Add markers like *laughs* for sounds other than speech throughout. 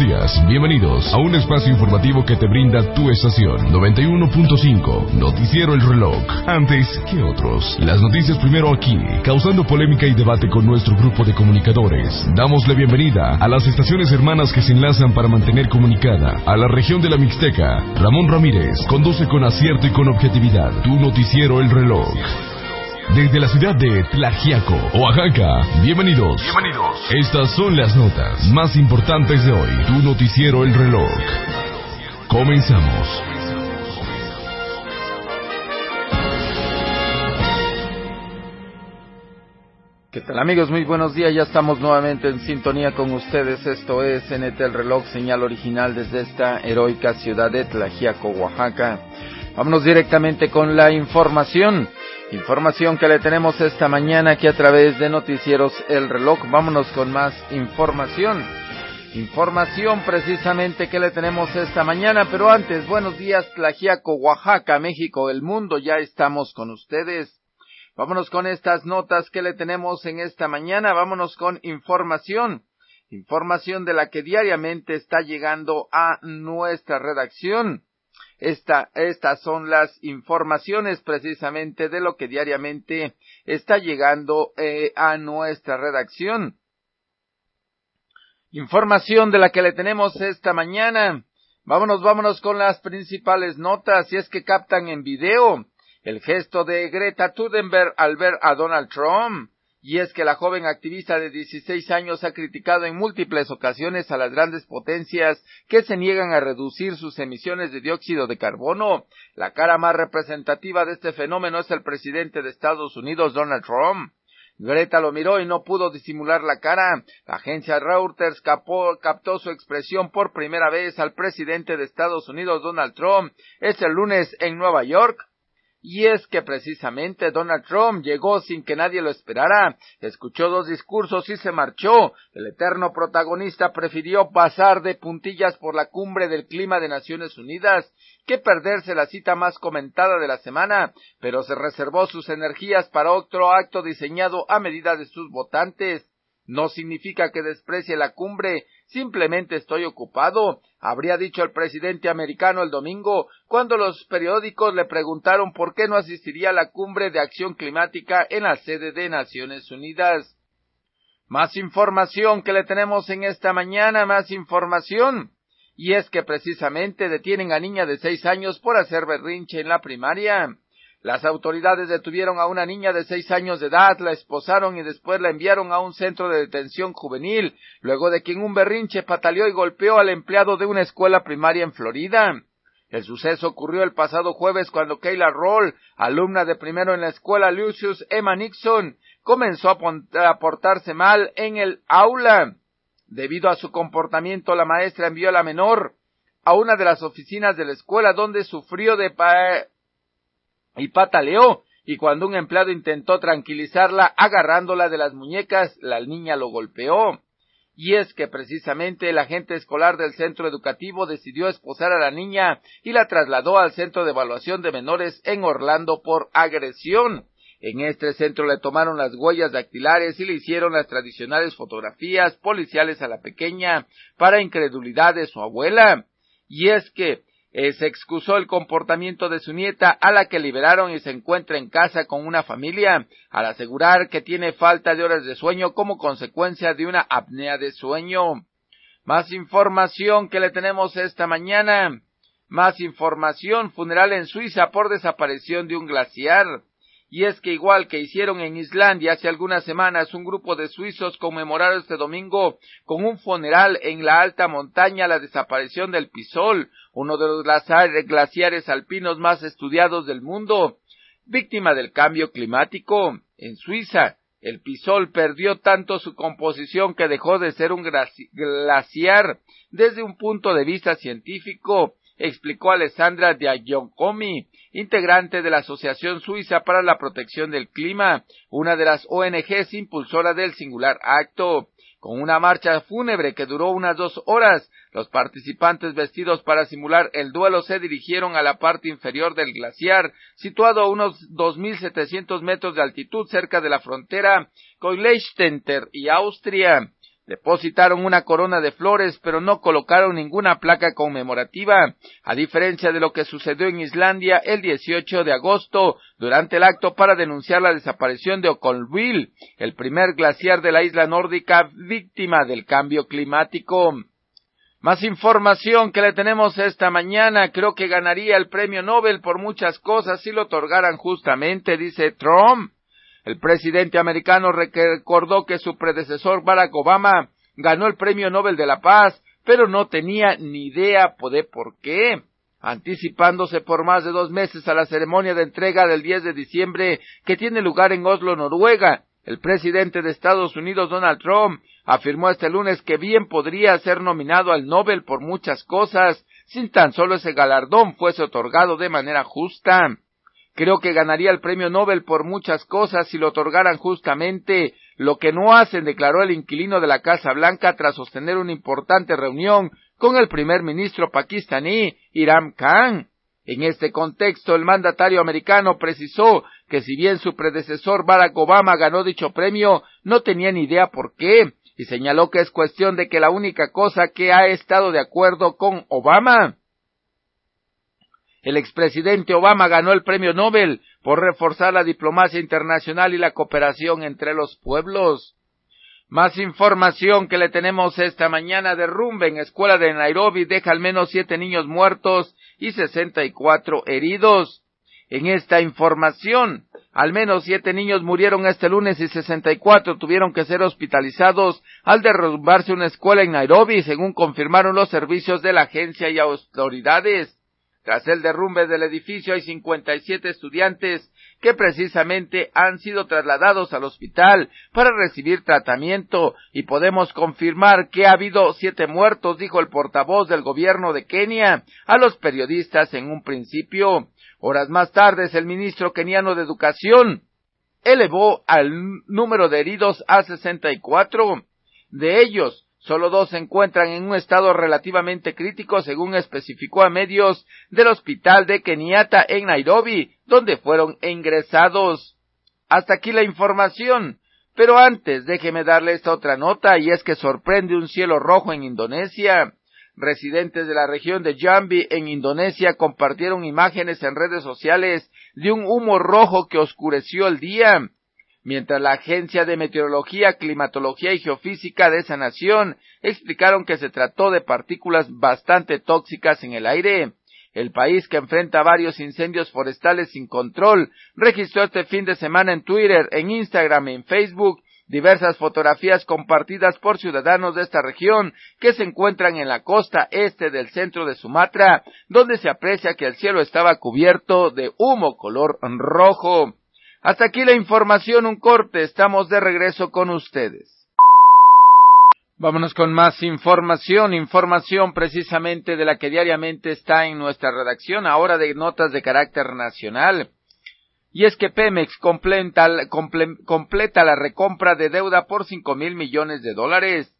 Buenos días, bienvenidos a un espacio informativo que te brinda tu estación 91.5, Noticiero El Reloj. Antes que otros, las noticias primero aquí, causando polémica y debate con nuestro grupo de comunicadores. Damos la bienvenida a las estaciones hermanas que se enlazan para mantener comunicada a la región de la Mixteca. Ramón Ramírez conduce con acierto y con objetividad tu Noticiero El Reloj desde la ciudad de Tlajiaco, Oaxaca. Bienvenidos. Bienvenidos. Estas son las notas más importantes de hoy. Tu noticiero El Reloj. Comenzamos. ¿Qué tal amigos? Muy buenos días. Ya estamos nuevamente en sintonía con ustedes. Esto es NT El Reloj, señal original desde esta heroica ciudad de Tlajiaco, Oaxaca. Vámonos directamente con la información. Información que le tenemos esta mañana aquí a través de Noticieros El Reloj. Vámonos con más información. Información precisamente que le tenemos esta mañana, pero antes, buenos días, Tlajiaco, Oaxaca, México, el mundo, ya estamos con ustedes. Vámonos con estas notas que le tenemos en esta mañana, vámonos con información. Información de la que diariamente está llegando a nuestra redacción. Esta, estas son las informaciones precisamente de lo que diariamente está llegando eh, a nuestra redacción. Información de la que le tenemos esta mañana. Vámonos, vámonos con las principales notas, si es que captan en video el gesto de Greta Thunberg al ver a Donald Trump. Y es que la joven activista de 16 años ha criticado en múltiples ocasiones a las grandes potencias que se niegan a reducir sus emisiones de dióxido de carbono. La cara más representativa de este fenómeno es el presidente de Estados Unidos, Donald Trump. Greta lo miró y no pudo disimular la cara. La agencia Reuters captó su expresión por primera vez al presidente de Estados Unidos, Donald Trump, este lunes en Nueva York. Y es que precisamente Donald Trump llegó sin que nadie lo esperara, escuchó dos discursos y se marchó. El eterno protagonista prefirió pasar de puntillas por la cumbre del clima de Naciones Unidas que perderse la cita más comentada de la semana, pero se reservó sus energías para otro acto diseñado a medida de sus votantes. No significa que desprecie la cumbre, simplemente estoy ocupado, habría dicho el presidente americano el domingo, cuando los periódicos le preguntaron por qué no asistiría a la cumbre de acción climática en la sede de Naciones Unidas. Más información que le tenemos en esta mañana, más información. Y es que precisamente detienen a niña de seis años por hacer berrinche en la primaria. Las autoridades detuvieron a una niña de seis años de edad, la esposaron y después la enviaron a un centro de detención juvenil, luego de que en un berrinche pataleó y golpeó al empleado de una escuela primaria en Florida. El suceso ocurrió el pasado jueves cuando Kayla Roll, alumna de primero en la escuela Lucius Emma Nixon, comenzó a portarse mal en el aula. Debido a su comportamiento, la maestra envió a la menor a una de las oficinas de la escuela donde sufrió de y pataleó, y cuando un empleado intentó tranquilizarla agarrándola de las muñecas, la niña lo golpeó. Y es que precisamente el agente escolar del centro educativo decidió esposar a la niña y la trasladó al centro de evaluación de menores en Orlando por agresión. En este centro le tomaron las huellas dactilares y le hicieron las tradicionales fotografías policiales a la pequeña para incredulidad de su abuela. Y es que eh, se excusó el comportamiento de su nieta a la que liberaron y se encuentra en casa con una familia, al asegurar que tiene falta de horas de sueño como consecuencia de una apnea de sueño. Más información que le tenemos esta mañana. Más información, funeral en Suiza por desaparición de un glaciar. Y es que igual que hicieron en Islandia hace algunas semanas, un grupo de suizos conmemoraron este domingo con un funeral en la alta montaña la desaparición del Pisol, uno de los glaciares alpinos más estudiados del mundo. Víctima del cambio climático, en Suiza, el Pisol perdió tanto su composición que dejó de ser un glaciar desde un punto de vista científico, explicó Alessandra Diagoncomi, integrante de la Asociación Suiza para la Protección del Clima, una de las ONGs impulsoras del singular acto. Con una marcha fúnebre que duró unas dos horas, los participantes vestidos para simular el duelo se dirigieron a la parte inferior del glaciar, situado a unos 2.700 metros de altitud cerca de la frontera con Liechtenstein y Austria. Depositaron una corona de flores, pero no colocaron ninguna placa conmemorativa, a diferencia de lo que sucedió en Islandia el 18 de agosto, durante el acto para denunciar la desaparición de Okolville, el primer glaciar de la isla nórdica víctima del cambio climático. Más información que le tenemos esta mañana. Creo que ganaría el premio Nobel por muchas cosas si lo otorgaran justamente, dice Trump. El presidente americano recordó que su predecesor Barack Obama ganó el Premio Nobel de la Paz, pero no tenía ni idea de por qué. Anticipándose por más de dos meses a la ceremonia de entrega del 10 de diciembre que tiene lugar en Oslo, Noruega, el presidente de Estados Unidos, Donald Trump, afirmó este lunes que bien podría ser nominado al Nobel por muchas cosas, sin tan solo ese galardón fuese otorgado de manera justa. Creo que ganaría el premio Nobel por muchas cosas si lo otorgaran justamente, lo que no hacen, declaró el inquilino de la Casa Blanca tras sostener una importante reunión con el primer ministro pakistaní, Iram Khan. En este contexto, el mandatario americano precisó que si bien su predecesor Barack Obama ganó dicho premio, no tenía ni idea por qué, y señaló que es cuestión de que la única cosa que ha estado de acuerdo con Obama el expresidente Obama ganó el premio Nobel por reforzar la diplomacia internacional y la cooperación entre los pueblos. Más información que le tenemos esta mañana. Derrumbe en escuela de Nairobi deja al menos siete niños muertos y sesenta y cuatro heridos. En esta información, al menos siete niños murieron este lunes y sesenta y cuatro tuvieron que ser hospitalizados al derrumbarse una escuela en Nairobi, según confirmaron los servicios de la agencia y autoridades. Tras el derrumbe del edificio hay 57 estudiantes que precisamente han sido trasladados al hospital para recibir tratamiento y podemos confirmar que ha habido siete muertos, dijo el portavoz del gobierno de Kenia a los periodistas en un principio. Horas más tarde, el ministro keniano de Educación elevó al número de heridos a 64. De ellos, Solo dos se encuentran en un estado relativamente crítico, según especificó a medios del hospital de Kenyatta en Nairobi, donde fueron ingresados. Hasta aquí la información. Pero antes, déjeme darle esta otra nota, y es que sorprende un cielo rojo en Indonesia. Residentes de la región de Jambi en Indonesia compartieron imágenes en redes sociales de un humo rojo que oscureció el día mientras la Agencia de Meteorología, Climatología y Geofísica de esa nación explicaron que se trató de partículas bastante tóxicas en el aire. El país que enfrenta varios incendios forestales sin control registró este fin de semana en Twitter, en Instagram y en Facebook diversas fotografías compartidas por ciudadanos de esta región que se encuentran en la costa este del centro de Sumatra, donde se aprecia que el cielo estaba cubierto de humo color rojo. Hasta aquí la información, un corte, estamos de regreso con ustedes. Vámonos con más información, información precisamente de la que diariamente está en nuestra redacción, ahora de notas de carácter nacional. Y es que Pemex completa, completa la recompra de deuda por cinco mil millones de dólares.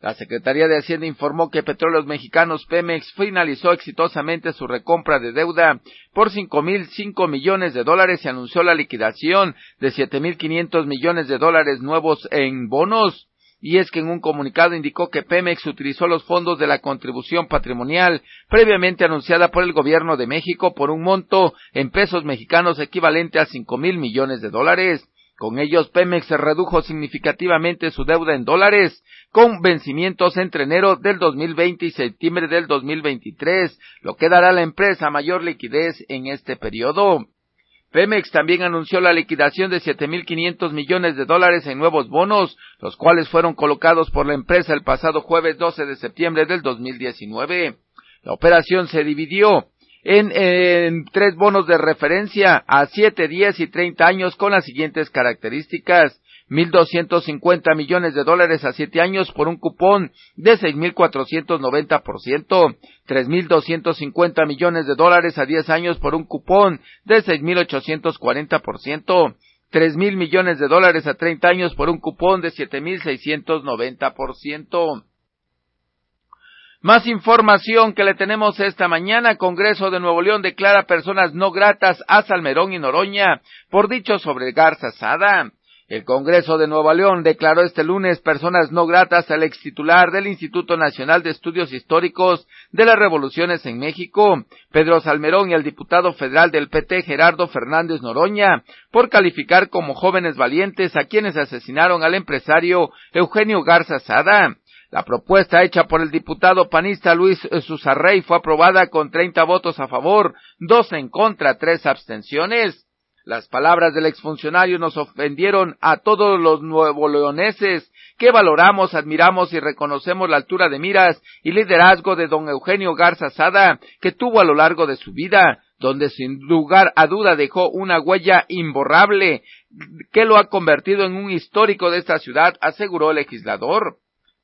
La Secretaría de Hacienda informó que Petróleos Mexicanos Pemex finalizó exitosamente su recompra de deuda por cinco mil cinco millones de dólares y anunció la liquidación de siete mil quinientos millones de dólares nuevos en bonos. Y es que en un comunicado indicó que Pemex utilizó los fondos de la contribución patrimonial previamente anunciada por el gobierno de México por un monto en pesos mexicanos equivalente a cinco mil millones de dólares. Con ellos, Pemex redujo significativamente su deuda en dólares, con vencimientos entre enero del 2020 y septiembre del 2023, lo que dará a la empresa mayor liquidez en este periodo. Pemex también anunció la liquidación de 7.500 millones de dólares en nuevos bonos, los cuales fueron colocados por la empresa el pasado jueves 12 de septiembre del 2019. La operación se dividió en, tres bonos de referencia a 7, 10 y 30 años con las siguientes características. 1.250 millones de dólares a siete años por un cupón de 6.490%, 3.250 millones de dólares a diez años por un cupón de 6.840%, 3.000 millones de dólares a 30 años por un cupón de 7.690%. Más información que le tenemos esta mañana. Congreso de Nuevo León declara personas no gratas a Salmerón y Noroña por dicho sobre Garza Sada. El Congreso de Nueva León declaró este lunes personas no gratas al ex titular del Instituto Nacional de Estudios Históricos de las Revoluciones en México, Pedro Salmerón, y al diputado federal del PT, Gerardo Fernández Noroña, por calificar como jóvenes valientes a quienes asesinaron al empresario Eugenio Garza Sada. La propuesta hecha por el diputado panista Luis Susarrey fue aprobada con 30 votos a favor, dos en contra, tres abstenciones. Las palabras del exfuncionario nos ofendieron a todos los nuevo leoneses que valoramos, admiramos y reconocemos la altura de miras y liderazgo de don Eugenio Garza Sada, que tuvo a lo largo de su vida, donde sin lugar a duda dejó una huella imborrable que lo ha convertido en un histórico de esta ciudad, aseguró el legislador.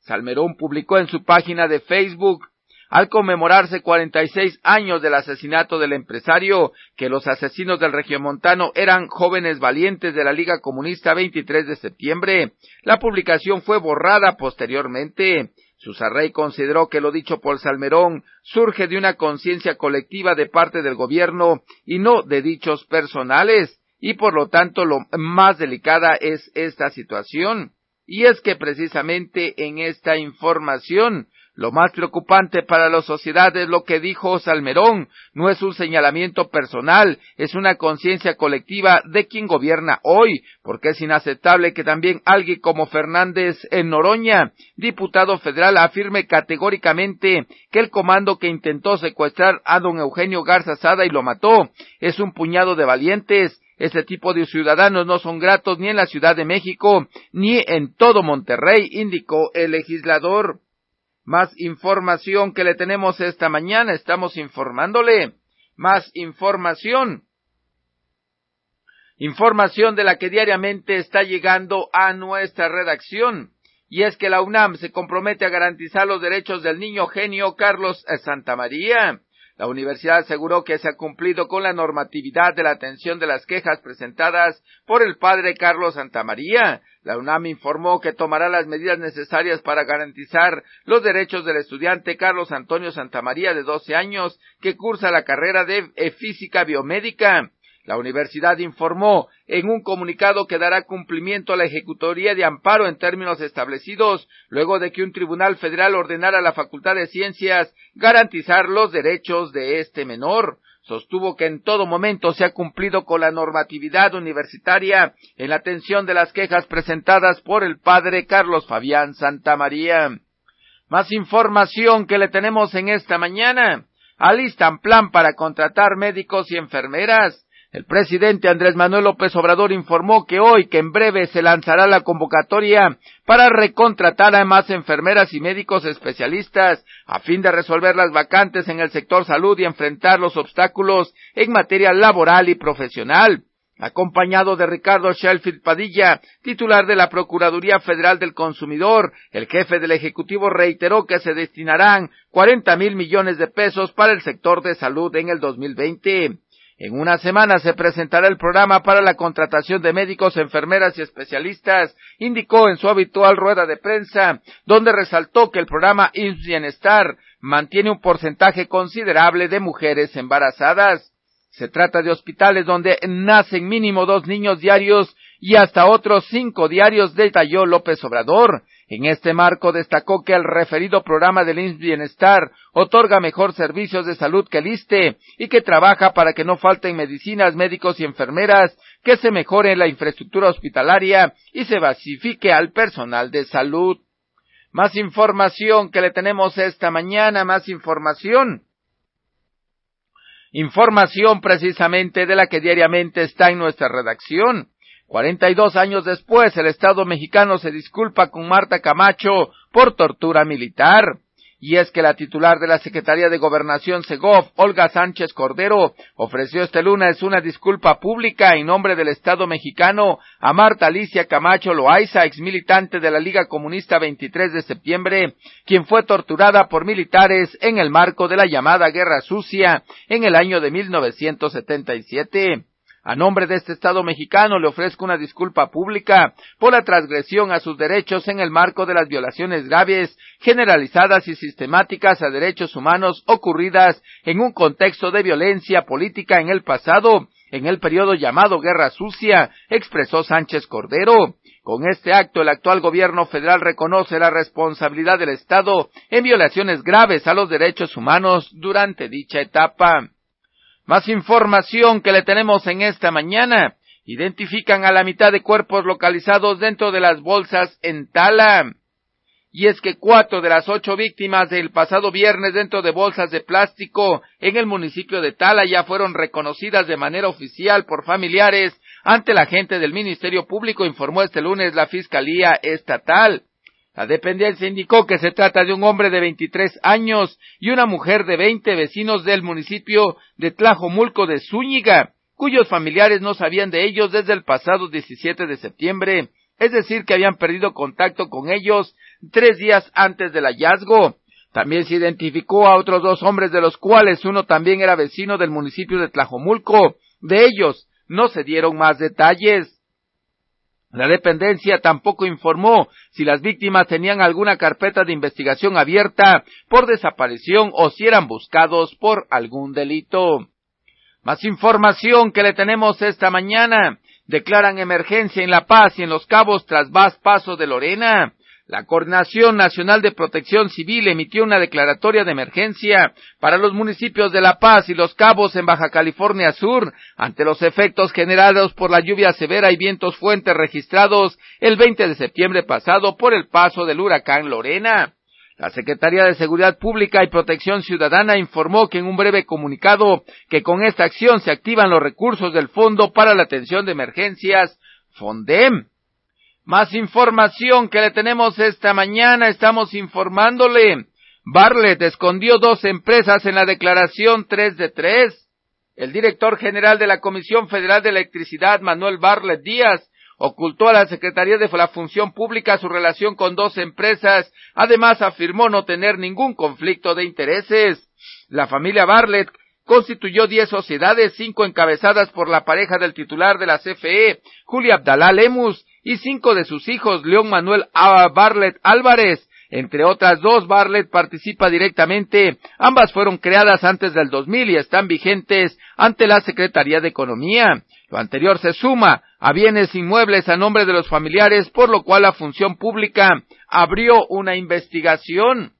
Salmerón publicó en su página de Facebook al conmemorarse 46 años del asesinato del empresario, que los asesinos del regiomontano eran jóvenes valientes de la Liga Comunista 23 de septiembre. La publicación fue borrada posteriormente. Susarrey consideró que lo dicho por Salmerón surge de una conciencia colectiva de parte del gobierno y no de dichos personales, y por lo tanto lo más delicada es esta situación. Y es que precisamente en esta información lo más preocupante para la sociedad es lo que dijo Salmerón, no es un señalamiento personal, es una conciencia colectiva de quien gobierna hoy, porque es inaceptable que también alguien como Fernández en Noroña, diputado federal, afirme categóricamente que el comando que intentó secuestrar a don Eugenio Garza Sada y lo mató es un puñado de valientes, este tipo de ciudadanos no son gratos ni en la Ciudad de México ni en todo Monterrey, indicó el legislador. Más información que le tenemos esta mañana, estamos informándole. Más información. Información de la que diariamente está llegando a nuestra redacción. Y es que la UNAM se compromete a garantizar los derechos del niño genio Carlos Santamaría. La universidad aseguró que se ha cumplido con la normatividad de la atención de las quejas presentadas por el padre Carlos Santamaría. La UNAM informó que tomará las medidas necesarias para garantizar los derechos del estudiante Carlos Antonio Santamaría de 12 años que cursa la carrera de física biomédica. La universidad informó en un comunicado que dará cumplimiento a la ejecutoría de amparo en términos establecidos, luego de que un tribunal federal ordenara a la Facultad de Ciencias garantizar los derechos de este menor. Sostuvo que en todo momento se ha cumplido con la normatividad universitaria en la atención de las quejas presentadas por el padre Carlos Fabián Santamaría. Más información que le tenemos en esta mañana. Alistan plan para contratar médicos y enfermeras. El presidente Andrés Manuel López Obrador informó que hoy, que en breve se lanzará la convocatoria para recontratar a más enfermeras y médicos especialistas a fin de resolver las vacantes en el sector salud y enfrentar los obstáculos en materia laboral y profesional acompañado de Ricardo Shelfield Padilla, titular de la Procuraduría Federal del Consumidor. El jefe del Ejecutivo reiteró que se destinarán 40 mil millones de pesos para el sector de salud en el 2020. En una semana se presentará el programa para la contratación de médicos, enfermeras y especialistas, indicó en su habitual rueda de prensa, donde resaltó que el programa IMSS Bienestar mantiene un porcentaje considerable de mujeres embarazadas. Se trata de hospitales donde nacen mínimo dos niños diarios y hasta otros cinco diarios, detalló López Obrador. En este marco destacó que el referido programa del INS Bienestar otorga mejor servicios de salud que el ISTE y que trabaja para que no falten medicinas, médicos y enfermeras, que se mejore la infraestructura hospitalaria y se basifique al personal de salud. Más información que le tenemos esta mañana, más información. Información precisamente de la que diariamente está en nuestra redacción. Cuarenta y dos años después, el Estado mexicano se disculpa con Marta Camacho por tortura militar. Y es que la titular de la Secretaría de Gobernación Segov, Olga Sánchez Cordero, ofreció este lunes una disculpa pública en nombre del Estado mexicano a Marta Alicia Camacho Loaiza, ex militante de la Liga Comunista 23 de septiembre, quien fue torturada por militares en el marco de la llamada Guerra Sucia en el año de 1977. A nombre de este Estado mexicano le ofrezco una disculpa pública por la transgresión a sus derechos en el marco de las violaciones graves, generalizadas y sistemáticas a derechos humanos ocurridas en un contexto de violencia política en el pasado en el periodo llamado Guerra Sucia, expresó Sánchez Cordero. Con este acto, el actual gobierno federal reconoce la responsabilidad del Estado en violaciones graves a los derechos humanos durante dicha etapa. Más información que le tenemos en esta mañana. Identifican a la mitad de cuerpos localizados dentro de las bolsas en Tala y es que cuatro de las ocho víctimas del pasado viernes dentro de bolsas de plástico en el municipio de Tala ya fueron reconocidas de manera oficial por familiares ante la gente del Ministerio Público, informó este lunes la Fiscalía Estatal. La dependencia indicó que se trata de un hombre de 23 años y una mujer de 20 vecinos del municipio de Tlajomulco de Zúñiga, cuyos familiares no sabían de ellos desde el pasado 17 de septiembre, es decir, que habían perdido contacto con ellos tres días antes del hallazgo. También se identificó a otros dos hombres de los cuales uno también era vecino del municipio de Tlajomulco. De ellos no se dieron más detalles. La dependencia tampoco informó si las víctimas tenían alguna carpeta de investigación abierta por desaparición o si eran buscados por algún delito. Más información que le tenemos esta mañana. Declaran emergencia en La Paz y en Los Cabos tras más paso de Lorena. La Coordinación Nacional de Protección Civil emitió una declaratoria de emergencia para los municipios de La Paz y Los Cabos en Baja California Sur ante los efectos generados por la lluvia severa y vientos fuertes registrados el 20 de septiembre pasado por el paso del huracán Lorena. La Secretaría de Seguridad Pública y Protección Ciudadana informó que en un breve comunicado que con esta acción se activan los recursos del Fondo para la Atención de Emergencias, FONDEM, más información que le tenemos esta mañana, estamos informándole. Bartlett escondió dos empresas en la declaración 3 de 3. El director general de la Comisión Federal de Electricidad, Manuel Bartlett Díaz, ocultó a la Secretaría de la Función Pública su relación con dos empresas. Además, afirmó no tener ningún conflicto de intereses. La familia Bartlett constituyó diez sociedades, cinco encabezadas por la pareja del titular de la CFE, Julia Abdalá Lemus, y cinco de sus hijos, León Manuel Barlet Álvarez. Entre otras dos, Barlet participa directamente. Ambas fueron creadas antes del 2000 y están vigentes ante la Secretaría de Economía. Lo anterior se suma a bienes inmuebles a nombre de los familiares, por lo cual la función pública abrió una investigación.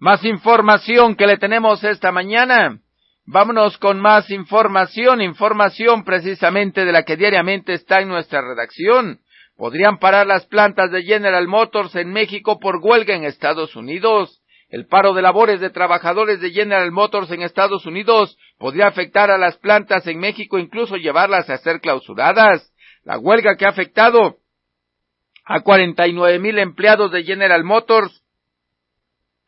Más información que le tenemos esta mañana. Vámonos con más información, información precisamente de la que diariamente está en nuestra redacción. Podrían parar las plantas de General Motors en México por huelga en Estados Unidos. El paro de labores de trabajadores de General Motors en Estados Unidos podría afectar a las plantas en México, incluso llevarlas a ser clausuradas. La huelga que ha afectado a 49 mil empleados de General Motors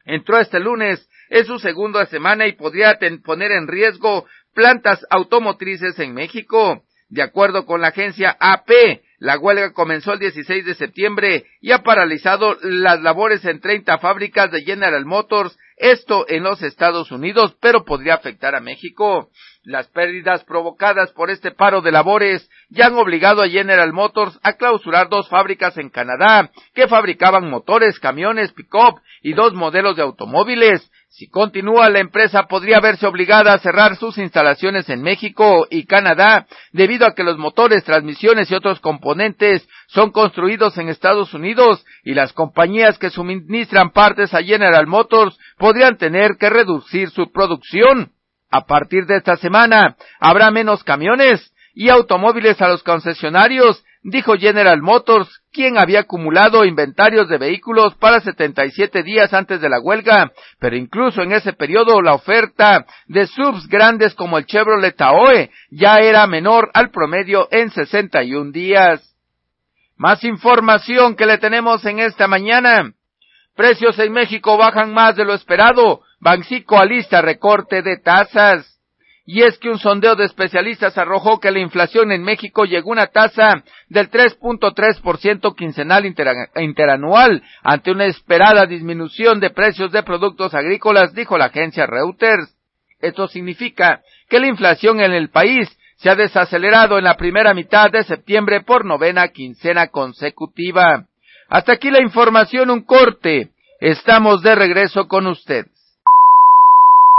entró este lunes es su segunda semana y podría poner en riesgo plantas automotrices en México. De acuerdo con la agencia AP, la huelga comenzó el 16 de septiembre y ha paralizado las labores en 30 fábricas de General Motors, esto en los Estados Unidos, pero podría afectar a México. Las pérdidas provocadas por este paro de labores ya han obligado a General Motors a clausurar dos fábricas en Canadá que fabricaban motores, camiones, pick-up y dos modelos de automóviles. Si continúa, la empresa podría verse obligada a cerrar sus instalaciones en México y Canadá debido a que los motores, transmisiones y otros componentes son construidos en Estados Unidos y las compañías que suministran partes a General Motors podrían tener que reducir su producción. A partir de esta semana habrá menos camiones y automóviles a los concesionarios dijo General Motors, quien había acumulado inventarios de vehículos para 77 días antes de la huelga, pero incluso en ese periodo la oferta de subs grandes como el Chevrolet Tahoe ya era menor al promedio en 61 días. Más información que le tenemos en esta mañana. Precios en México bajan más de lo esperado. Banxico alista recorte de tasas. Y es que un sondeo de especialistas arrojó que la inflación en México llegó a una tasa del 3.3% quincenal interanual ante una esperada disminución de precios de productos agrícolas, dijo la agencia Reuters. Esto significa que la inflación en el país se ha desacelerado en la primera mitad de septiembre por novena quincena consecutiva. Hasta aquí la información, un corte. Estamos de regreso con usted.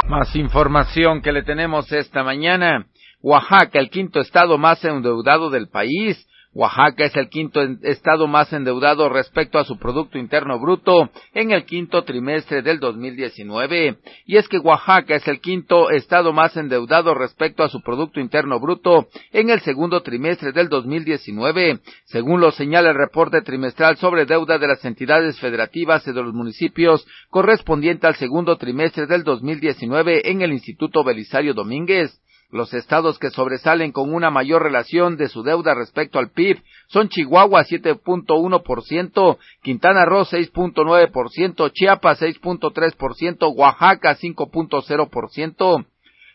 Más información que le tenemos esta mañana. Oaxaca, el quinto estado más endeudado del país, Oaxaca es el quinto estado más endeudado respecto a su Producto Interno Bruto en el quinto trimestre del 2019. Y es que Oaxaca es el quinto estado más endeudado respecto a su Producto Interno Bruto en el segundo trimestre del 2019, según lo señala el reporte trimestral sobre deuda de las entidades federativas y de los municipios correspondiente al segundo trimestre del 2019 en el Instituto Belisario Domínguez. Los estados que sobresalen con una mayor relación de su deuda respecto al PIB son Chihuahua 7.1%, Quintana Roo 6.9%, Chiapas 6.3%, Oaxaca 5.0%.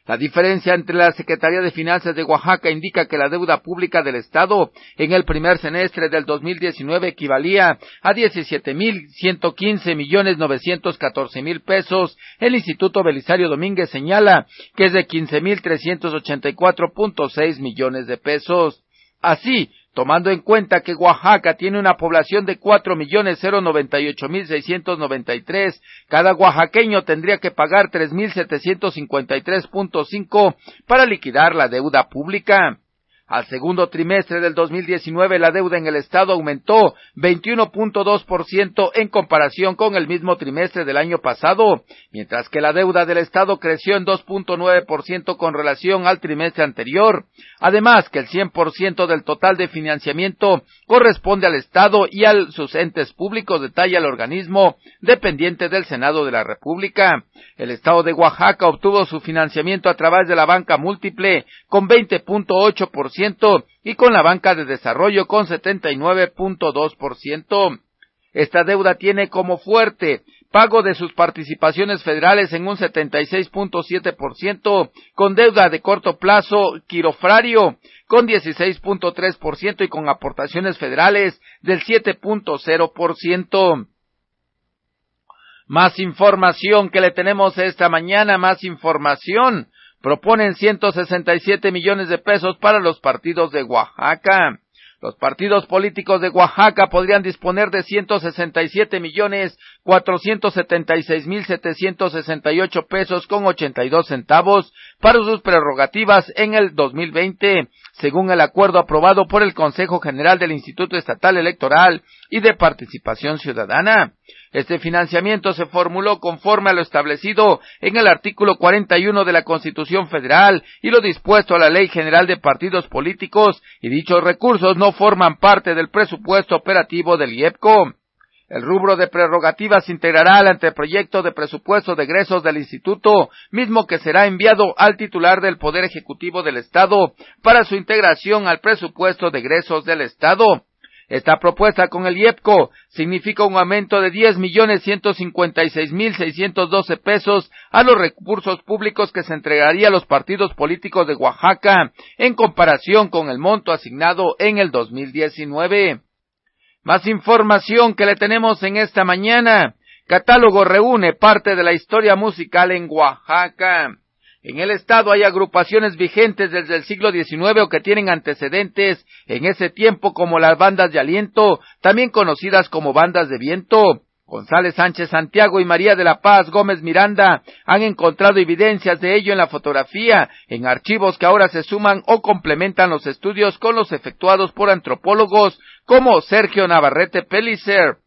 La diferencia entre la Secretaría de Finanzas de Oaxaca indica que la deuda pública del Estado en el primer semestre del 2019 equivalía a 17.115 millones 914 mil pesos. El Instituto Belisario Domínguez señala que es de 15.384.6 millones de pesos. Así, tomando en cuenta que Oaxaca tiene una población de cuatro millones cero noventa y ocho mil seiscientos noventa y tres, cada oaxaqueño tendría que pagar tres mil setecientos cincuenta y tres punto cinco para liquidar la deuda pública. Al segundo trimestre del 2019 la deuda en el Estado aumentó 21.2% en comparación con el mismo trimestre del año pasado, mientras que la deuda del Estado creció en 2.9% con relación al trimestre anterior. Además que el 100% del total de financiamiento corresponde al Estado y a sus entes públicos, detalla el organismo dependiente del Senado de la República. El Estado de Oaxaca obtuvo su financiamiento a través de la banca múltiple con 20.8% y con la banca de desarrollo con 79.2%. Esta deuda tiene como fuerte pago de sus participaciones federales en un 76.7%, con deuda de corto plazo quirofrario con 16.3% y con aportaciones federales del 7.0%. Más información que le tenemos esta mañana, más información. Proponen 167 millones de pesos para los partidos de Oaxaca. Los partidos políticos de Oaxaca podrían disponer de 167 millones 476 mil 768 pesos con 82 centavos para sus prerrogativas en el 2020, según el acuerdo aprobado por el Consejo General del Instituto Estatal Electoral y de Participación Ciudadana. Este financiamiento se formuló conforme a lo establecido en el artículo 41 de la Constitución Federal y lo dispuesto a la Ley General de Partidos Políticos y dichos recursos no forman parte del presupuesto operativo del IEPCO. El rubro de prerrogativas integrará al anteproyecto de presupuesto de egresos del Instituto, mismo que será enviado al titular del Poder Ejecutivo del Estado para su integración al presupuesto de egresos del Estado. Esta propuesta con el IEPCO significa un aumento de diez millones ciento cincuenta y seis mil seiscientos doce pesos a los recursos públicos que se entregaría a los partidos políticos de Oaxaca en comparación con el monto asignado en el 2019. Más información que le tenemos en esta mañana. Catálogo reúne parte de la historia musical en Oaxaca. En el Estado hay agrupaciones vigentes desde el siglo XIX o que tienen antecedentes en ese tiempo como las bandas de aliento, también conocidas como bandas de viento. González Sánchez Santiago y María de la Paz Gómez Miranda han encontrado evidencias de ello en la fotografía, en archivos que ahora se suman o complementan los estudios con los efectuados por antropólogos como Sergio Navarrete Pellicer.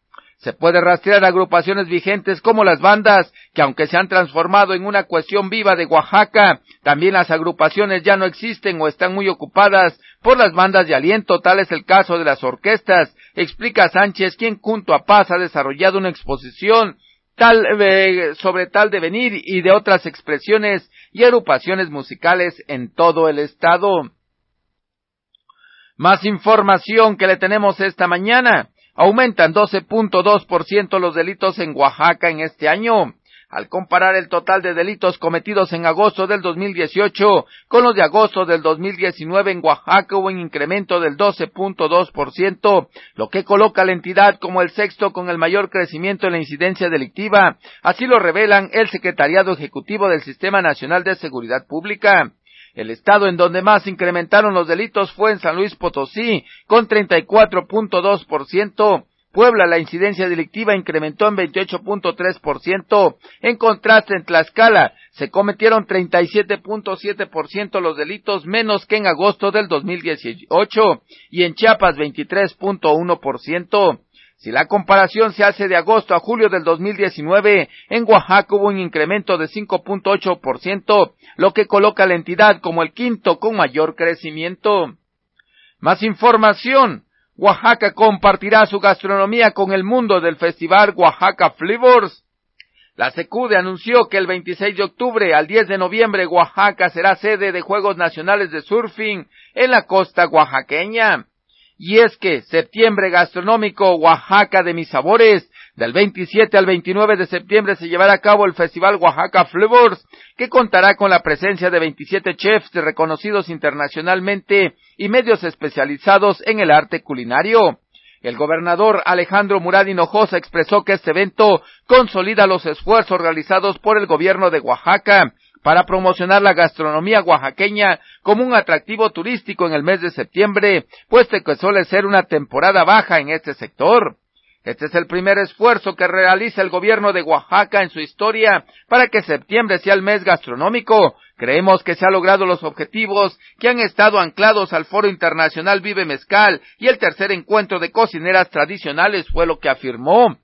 Se puede rastrear agrupaciones vigentes como las bandas, que aunque se han transformado en una cuestión viva de Oaxaca, también las agrupaciones ya no existen o están muy ocupadas por las bandas de aliento, tal es el caso de las orquestas, explica Sánchez, quien junto a Paz ha desarrollado una exposición tal, eh, sobre tal devenir y de otras expresiones y agrupaciones musicales en todo el estado. Más información que le tenemos esta mañana. Aumentan 12.2% los delitos en Oaxaca en este año. Al comparar el total de delitos cometidos en agosto del 2018 con los de agosto del 2019 en Oaxaca hubo un incremento del 12.2%, lo que coloca a la entidad como el sexto con el mayor crecimiento en la incidencia delictiva. Así lo revelan el Secretariado Ejecutivo del Sistema Nacional de Seguridad Pública. El estado en donde más incrementaron los delitos fue en San Luis Potosí, con 34.2%, Puebla la incidencia delictiva incrementó en 28.3%. En contraste, en Tlaxcala se cometieron 37.7% los delitos menos que en agosto del 2018 y en Chiapas 23.1%. Si la comparación se hace de agosto a julio del 2019, en Oaxaca hubo un incremento de 5.8%, lo que coloca a la entidad como el quinto con mayor crecimiento. Más información. Oaxaca compartirá su gastronomía con el mundo del festival Oaxaca Flavors. La SECUDE anunció que el 26 de octubre al 10 de noviembre Oaxaca será sede de Juegos Nacionales de Surfing en la costa oaxaqueña. Y es que septiembre gastronómico Oaxaca de mis sabores, del 27 al 29 de septiembre se llevará a cabo el Festival Oaxaca Flavors, que contará con la presencia de 27 chefs reconocidos internacionalmente y medios especializados en el arte culinario. El gobernador Alejandro Murad Hinojosa expresó que este evento consolida los esfuerzos realizados por el gobierno de Oaxaca para promocionar la gastronomía oaxaqueña como un atractivo turístico en el mes de septiembre, puesto que suele ser una temporada baja en este sector. Este es el primer esfuerzo que realiza el gobierno de Oaxaca en su historia para que septiembre sea el mes gastronómico. Creemos que se han logrado los objetivos que han estado anclados al Foro Internacional Vive Mezcal y el tercer encuentro de cocineras tradicionales fue lo que afirmó.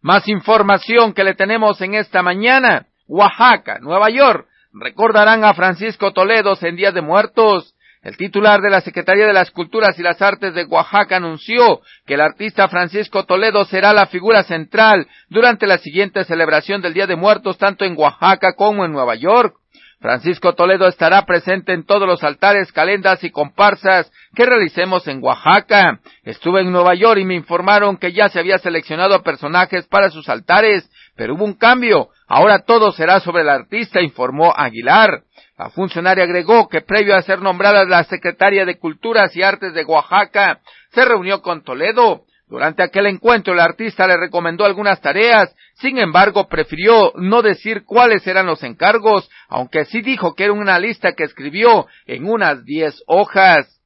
Más información que le tenemos en esta mañana. Oaxaca, Nueva York, recordarán a Francisco Toledo en Día de Muertos. El titular de la Secretaría de las Culturas y las Artes de Oaxaca anunció que el artista Francisco Toledo será la figura central durante la siguiente celebración del Día de Muertos tanto en Oaxaca como en Nueva York. Francisco Toledo estará presente en todos los altares, calendas y comparsas que realicemos en Oaxaca. Estuve en Nueva York y me informaron que ya se había seleccionado personajes para sus altares, pero hubo un cambio. Ahora todo será sobre el artista, informó Aguilar. La funcionaria agregó que previo a ser nombrada la secretaria de Culturas y Artes de Oaxaca, se reunió con Toledo. Durante aquel encuentro el artista le recomendó algunas tareas, sin embargo prefirió no decir cuáles eran los encargos, aunque sí dijo que era una lista que escribió en unas diez hojas.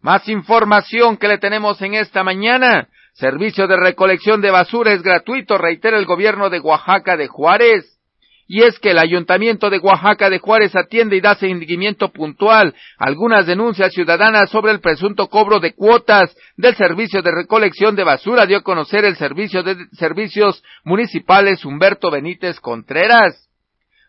Más información que le tenemos en esta mañana. Servicio de recolección de basura es gratuito, reitera el gobierno de Oaxaca de Juárez. Y es que el Ayuntamiento de Oaxaca de Juárez atiende y da seguimiento puntual algunas denuncias ciudadanas sobre el presunto cobro de cuotas del servicio de recolección de basura, dio a conocer el servicio de servicios municipales Humberto Benítez Contreras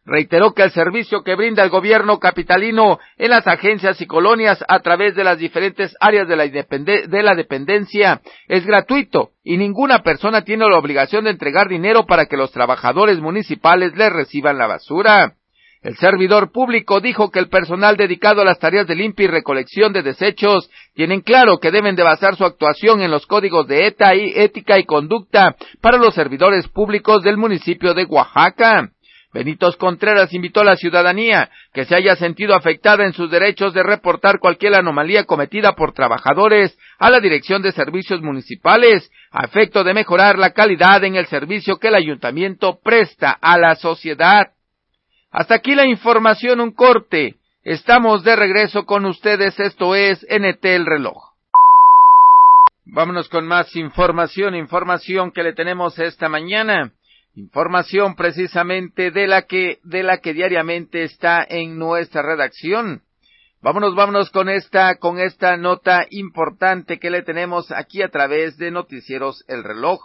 reiteró que el servicio que brinda el gobierno capitalino en las agencias y colonias a través de las diferentes áreas de la, de la dependencia es gratuito y ninguna persona tiene la obligación de entregar dinero para que los trabajadores municipales le reciban la basura. El servidor público dijo que el personal dedicado a las tareas de limpia y recolección de desechos tienen claro que deben de basar su actuación en los códigos de ETA y ética y conducta para los servidores públicos del municipio de Oaxaca. Benitos Contreras invitó a la ciudadanía que se haya sentido afectada en sus derechos de reportar cualquier anomalía cometida por trabajadores a la Dirección de Servicios Municipales, a efecto de mejorar la calidad en el servicio que el ayuntamiento presta a la sociedad. Hasta aquí la información, un corte. Estamos de regreso con ustedes, esto es NT el reloj. Vámonos con más información, información que le tenemos esta mañana. Información precisamente de la que, de la que diariamente está en nuestra redacción. Vámonos, vámonos con esta, con esta nota importante que le tenemos aquí a través de Noticieros El Reloj.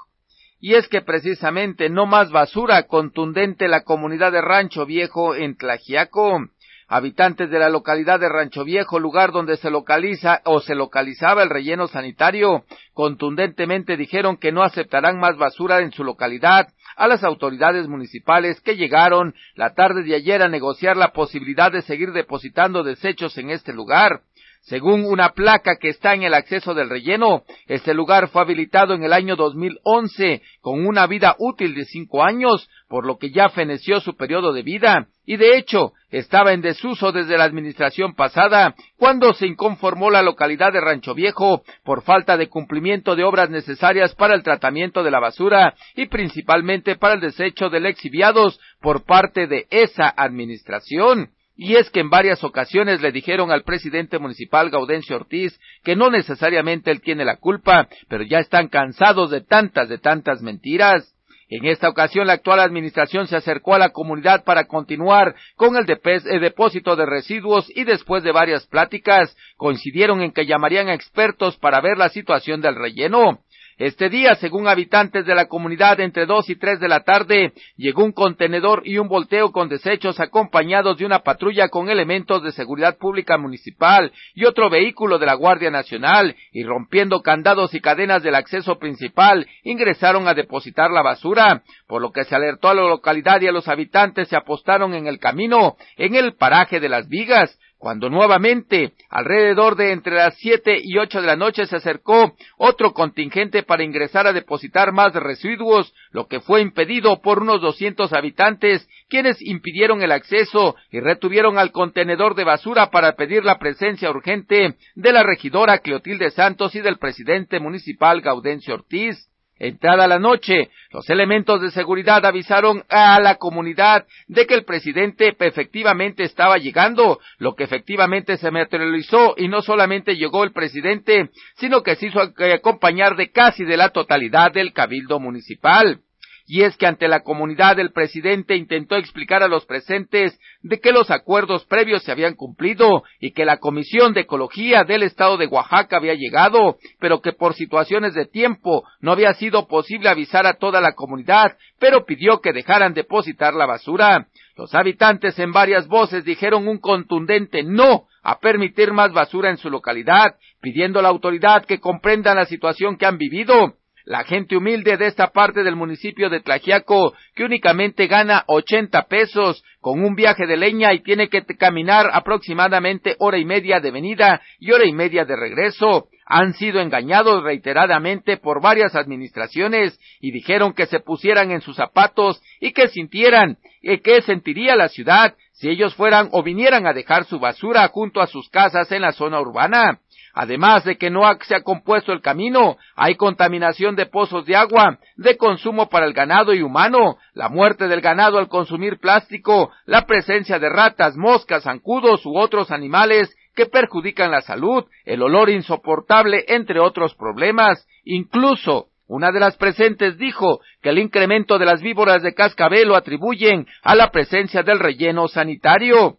Y es que precisamente no más basura contundente la comunidad de Rancho Viejo en Tlajiaco. Habitantes de la localidad de Rancho Viejo, lugar donde se localiza o se localizaba el relleno sanitario, contundentemente dijeron que no aceptarán más basura en su localidad a las autoridades municipales que llegaron la tarde de ayer a negociar la posibilidad de seguir depositando desechos en este lugar. Según una placa que está en el acceso del relleno, este lugar fue habilitado en el año 2011 con una vida útil de cinco años, por lo que ya feneció su periodo de vida, y de hecho estaba en desuso desde la administración pasada, cuando se inconformó la localidad de Rancho Viejo por falta de cumplimiento de obras necesarias para el tratamiento de la basura y principalmente para el desecho de lexiviados por parte de esa administración. Y es que en varias ocasiones le dijeron al presidente municipal Gaudencio Ortiz que no necesariamente él tiene la culpa, pero ya están cansados de tantas, de tantas mentiras. En esta ocasión, la actual administración se acercó a la comunidad para continuar con el, depósito de residuos y después de varias pláticas coincidieron en que llamarían a expertos para ver la situación del relleno. Este día, según habitantes de la comunidad, entre dos y tres de la tarde, llegó un contenedor y un volteo con desechos acompañados de una patrulla con elementos de seguridad pública municipal y otro vehículo de la Guardia Nacional, y rompiendo candados y cadenas del acceso principal, ingresaron a depositar la basura, por lo que se alertó a la localidad y a los habitantes se apostaron en el camino, en el paraje de las vigas, cuando nuevamente, alrededor de entre las siete y ocho de la noche, se acercó otro contingente para ingresar a depositar más residuos, lo que fue impedido por unos doscientos habitantes, quienes impidieron el acceso y retuvieron al contenedor de basura para pedir la presencia urgente de la regidora Cleotilde Santos y del presidente municipal Gaudencio Ortiz. Entrada la noche, los elementos de seguridad avisaron a la comunidad de que el presidente efectivamente estaba llegando, lo que efectivamente se materializó y no solamente llegó el presidente, sino que se hizo acompañar de casi de la totalidad del cabildo municipal y es que ante la comunidad el presidente intentó explicar a los presentes de que los acuerdos previos se habían cumplido y que la Comisión de Ecología del Estado de Oaxaca había llegado, pero que por situaciones de tiempo no había sido posible avisar a toda la comunidad, pero pidió que dejaran depositar la basura. Los habitantes en varias voces dijeron un contundente no a permitir más basura en su localidad, pidiendo a la autoridad que comprendan la situación que han vivido la gente humilde de esta parte del municipio de Tlajiaco, que únicamente gana 80 pesos con un viaje de leña y tiene que caminar aproximadamente hora y media de venida y hora y media de regreso, han sido engañados reiteradamente por varias administraciones y dijeron que se pusieran en sus zapatos y que sintieran y qué sentiría la ciudad si ellos fueran o vinieran a dejar su basura junto a sus casas en la zona urbana. Además de que no se ha compuesto el camino, hay contaminación de pozos de agua, de consumo para el ganado y humano, la muerte del ganado al consumir plástico, la presencia de ratas, moscas, zancudos u otros animales que perjudican la salud, el olor insoportable, entre otros problemas. Incluso una de las presentes dijo que el incremento de las víboras de cascabel lo atribuyen a la presencia del relleno sanitario.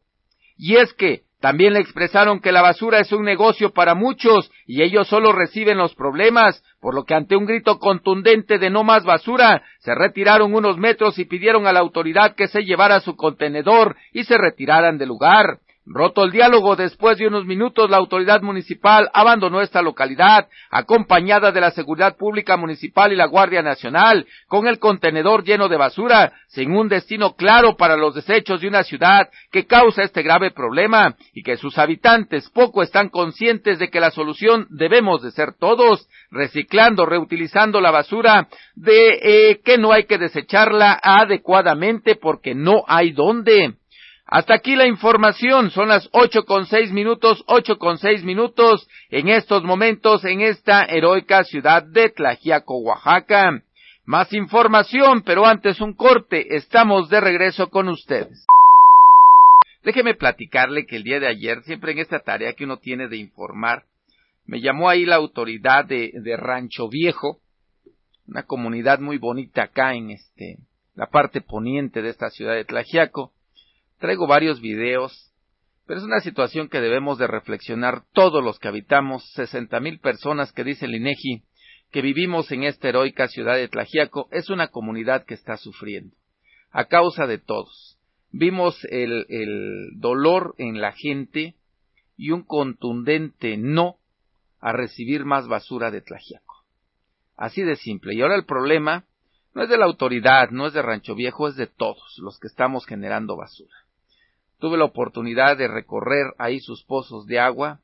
Y es que también le expresaron que la basura es un negocio para muchos y ellos solo reciben los problemas, por lo que ante un grito contundente de no más basura, se retiraron unos metros y pidieron a la autoridad que se llevara su contenedor y se retiraran del lugar. Roto el diálogo, después de unos minutos la autoridad municipal abandonó esta localidad, acompañada de la Seguridad Pública Municipal y la Guardia Nacional, con el contenedor lleno de basura, sin un destino claro para los desechos de una ciudad que causa este grave problema, y que sus habitantes poco están conscientes de que la solución debemos de ser todos, reciclando, reutilizando la basura, de eh, que no hay que desecharla adecuadamente porque no hay dónde. Hasta aquí la información. Son las ocho con seis minutos, ocho con seis minutos en estos momentos en esta heroica ciudad de Tlajiaco, Oaxaca. Más información, pero antes un corte. Estamos de regreso con ustedes. Déjeme platicarle que el día de ayer, siempre en esta tarea que uno tiene de informar, me llamó ahí la autoridad de, de Rancho Viejo, una comunidad muy bonita acá en este, la parte poniente de esta ciudad de Tlajiaco, Traigo varios videos, pero es una situación que debemos de reflexionar todos los que habitamos, sesenta mil personas que dice el INEGI que vivimos en esta heroica ciudad de Tlajiaco, es una comunidad que está sufriendo, a causa de todos. Vimos el, el dolor en la gente y un contundente no a recibir más basura de Tlajiaco. Así de simple. Y ahora el problema no es de la autoridad, no es de Rancho Viejo, es de todos los que estamos generando basura. Tuve la oportunidad de recorrer ahí sus pozos de agua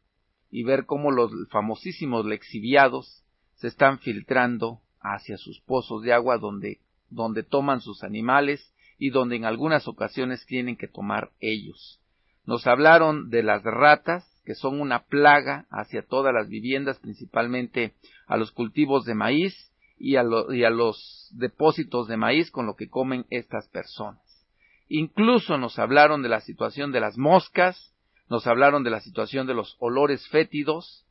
y ver cómo los famosísimos lexiviados se están filtrando hacia sus pozos de agua donde, donde toman sus animales y donde en algunas ocasiones tienen que tomar ellos. Nos hablaron de las ratas, que son una plaga hacia todas las viviendas, principalmente a los cultivos de maíz y a, y a los depósitos de maíz con lo que comen estas personas incluso nos hablaron de la situación de las moscas, nos hablaron de la situación de los olores fétidos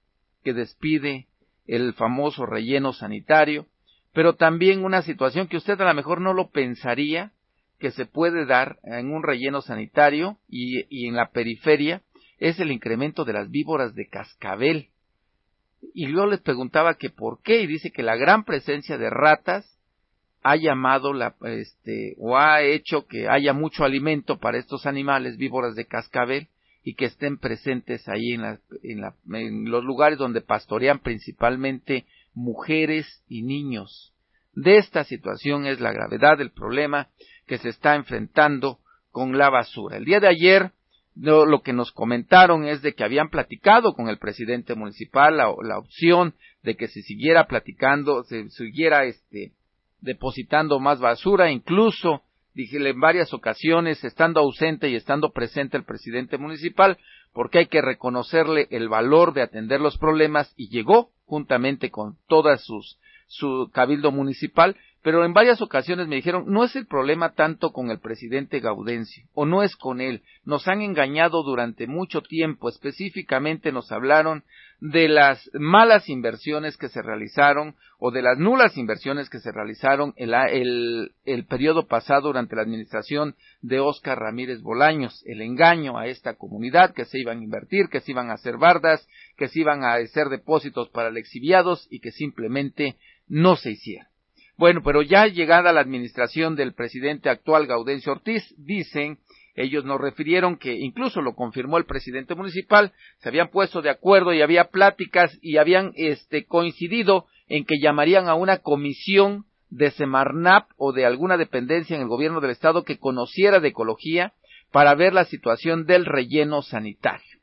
que despide el famoso relleno sanitario, pero también una situación que usted a lo mejor no lo pensaría que se puede dar en un relleno sanitario y, en la periferia es el incremento de las víboras de cascabel. Y yo les preguntaba que por qué, y dice que la gran presencia de ratas ha llamado la, este, o ha hecho que haya mucho alimento para estos animales víboras de cascabel y que estén presentes ahí en, en, en los lugares donde pastorean principalmente mujeres y niños. De esta situación es la gravedad del problema que se está enfrentando con la basura. El día de ayer lo, que nos comentaron es de que habían platicado con el presidente municipal la, la opción de que se siguiera platicando, se siguiera este, depositando más basura, incluso dije en varias ocasiones, estando ausente y estando presente el presidente municipal, porque hay que reconocerle el valor de atender los problemas y llegó juntamente con todas sus su cabildo municipal pero en varias ocasiones me dijeron, no es el problema tanto con el presidente Gaudencio, o no es con él, nos han engañado durante mucho tiempo, específicamente nos hablaron de las malas inversiones que se realizaron o de las nulas inversiones que se realizaron el, el, el periodo pasado durante la administración de Óscar Ramírez Bolaños, el engaño a esta comunidad que se iban a invertir, que se iban a hacer bardas, que se iban a hacer depósitos para el exhibiados y que simplemente no se hicieron. Bueno, pero ya llegada la administración del presidente actual Gaudencio Ortiz, dicen, ellos nos refirieron que incluso lo confirmó el presidente municipal, se habían puesto de acuerdo y había pláticas y habían este coincidido en que llamarían a una comisión de Semarnap o de alguna dependencia en el gobierno del estado que conociera de ecología para ver la situación del relleno sanitario.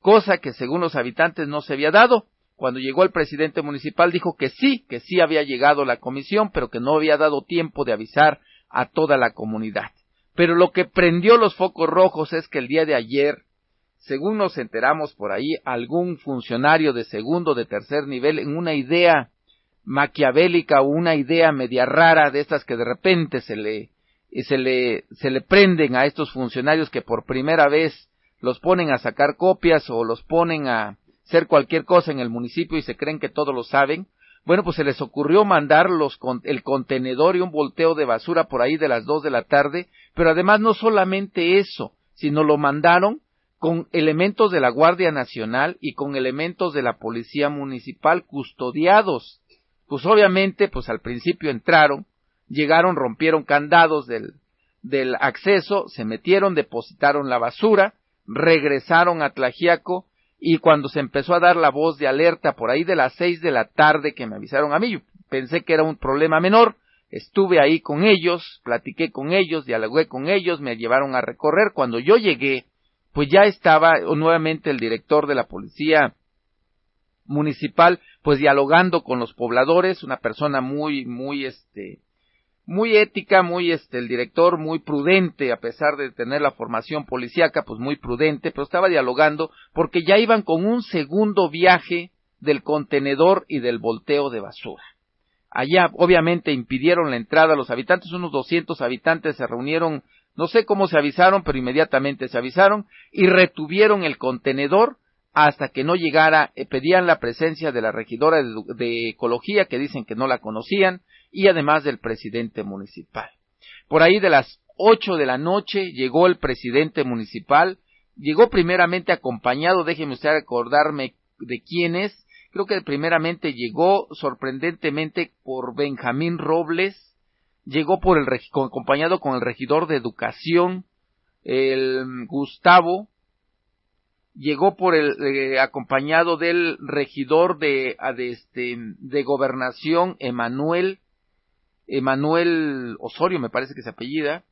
Cosa que según los habitantes no se había dado cuando llegó el presidente municipal dijo que sí, que sí había llegado la comisión, pero que no había dado tiempo de avisar a toda la comunidad. Pero lo que prendió los focos rojos es que el día de ayer, según nos enteramos por ahí, algún funcionario de segundo, de tercer nivel, en una idea maquiavélica o una idea media rara de estas que de repente se le, se le, se le prenden a estos funcionarios que por primera vez los ponen a sacar copias o los ponen a, ser cualquier cosa en el municipio y se creen que todo lo saben, bueno, pues se les ocurrió mandar los, el contenedor y un volteo de basura por ahí de las dos de la tarde, pero además no solamente eso, sino lo mandaron con elementos de la Guardia Nacional y con elementos de la Policía Municipal custodiados. Pues obviamente, pues al principio entraron, llegaron, rompieron candados del, del acceso, se metieron, depositaron la basura, regresaron a Tlajiaco y cuando se empezó a dar la voz de alerta por ahí de las seis de la tarde que me avisaron a mí, pensé que era un problema menor, estuve ahí con ellos, platiqué con ellos, dialogué con ellos, me llevaron a recorrer, cuando yo llegué, pues ya estaba nuevamente el director de la policía municipal, pues dialogando con los pobladores, una persona muy, muy, este, muy ética, muy este el director muy prudente a pesar de tener la formación policíaca, pues muy prudente, pero estaba dialogando porque ya iban con un segundo viaje del contenedor y del volteo de basura. Allá obviamente impidieron la entrada a los habitantes, unos 200 habitantes se reunieron, no sé cómo se avisaron, pero inmediatamente se avisaron y retuvieron el contenedor hasta que no llegara, eh, pedían la presencia de la regidora de, ecología que dicen que no la conocían y además del presidente municipal. Por ahí de las ocho de la noche llegó el presidente municipal, llegó primeramente acompañado, déjeme usted recordarme de quién es, creo que primeramente llegó sorprendentemente por Benjamín Robles, llegó por el acompañado con el regidor de educación, el Gustavo, llegó por el eh, acompañado del regidor de, de, este, de gobernación Emanuel Emanuel Osorio me parece que se apellida.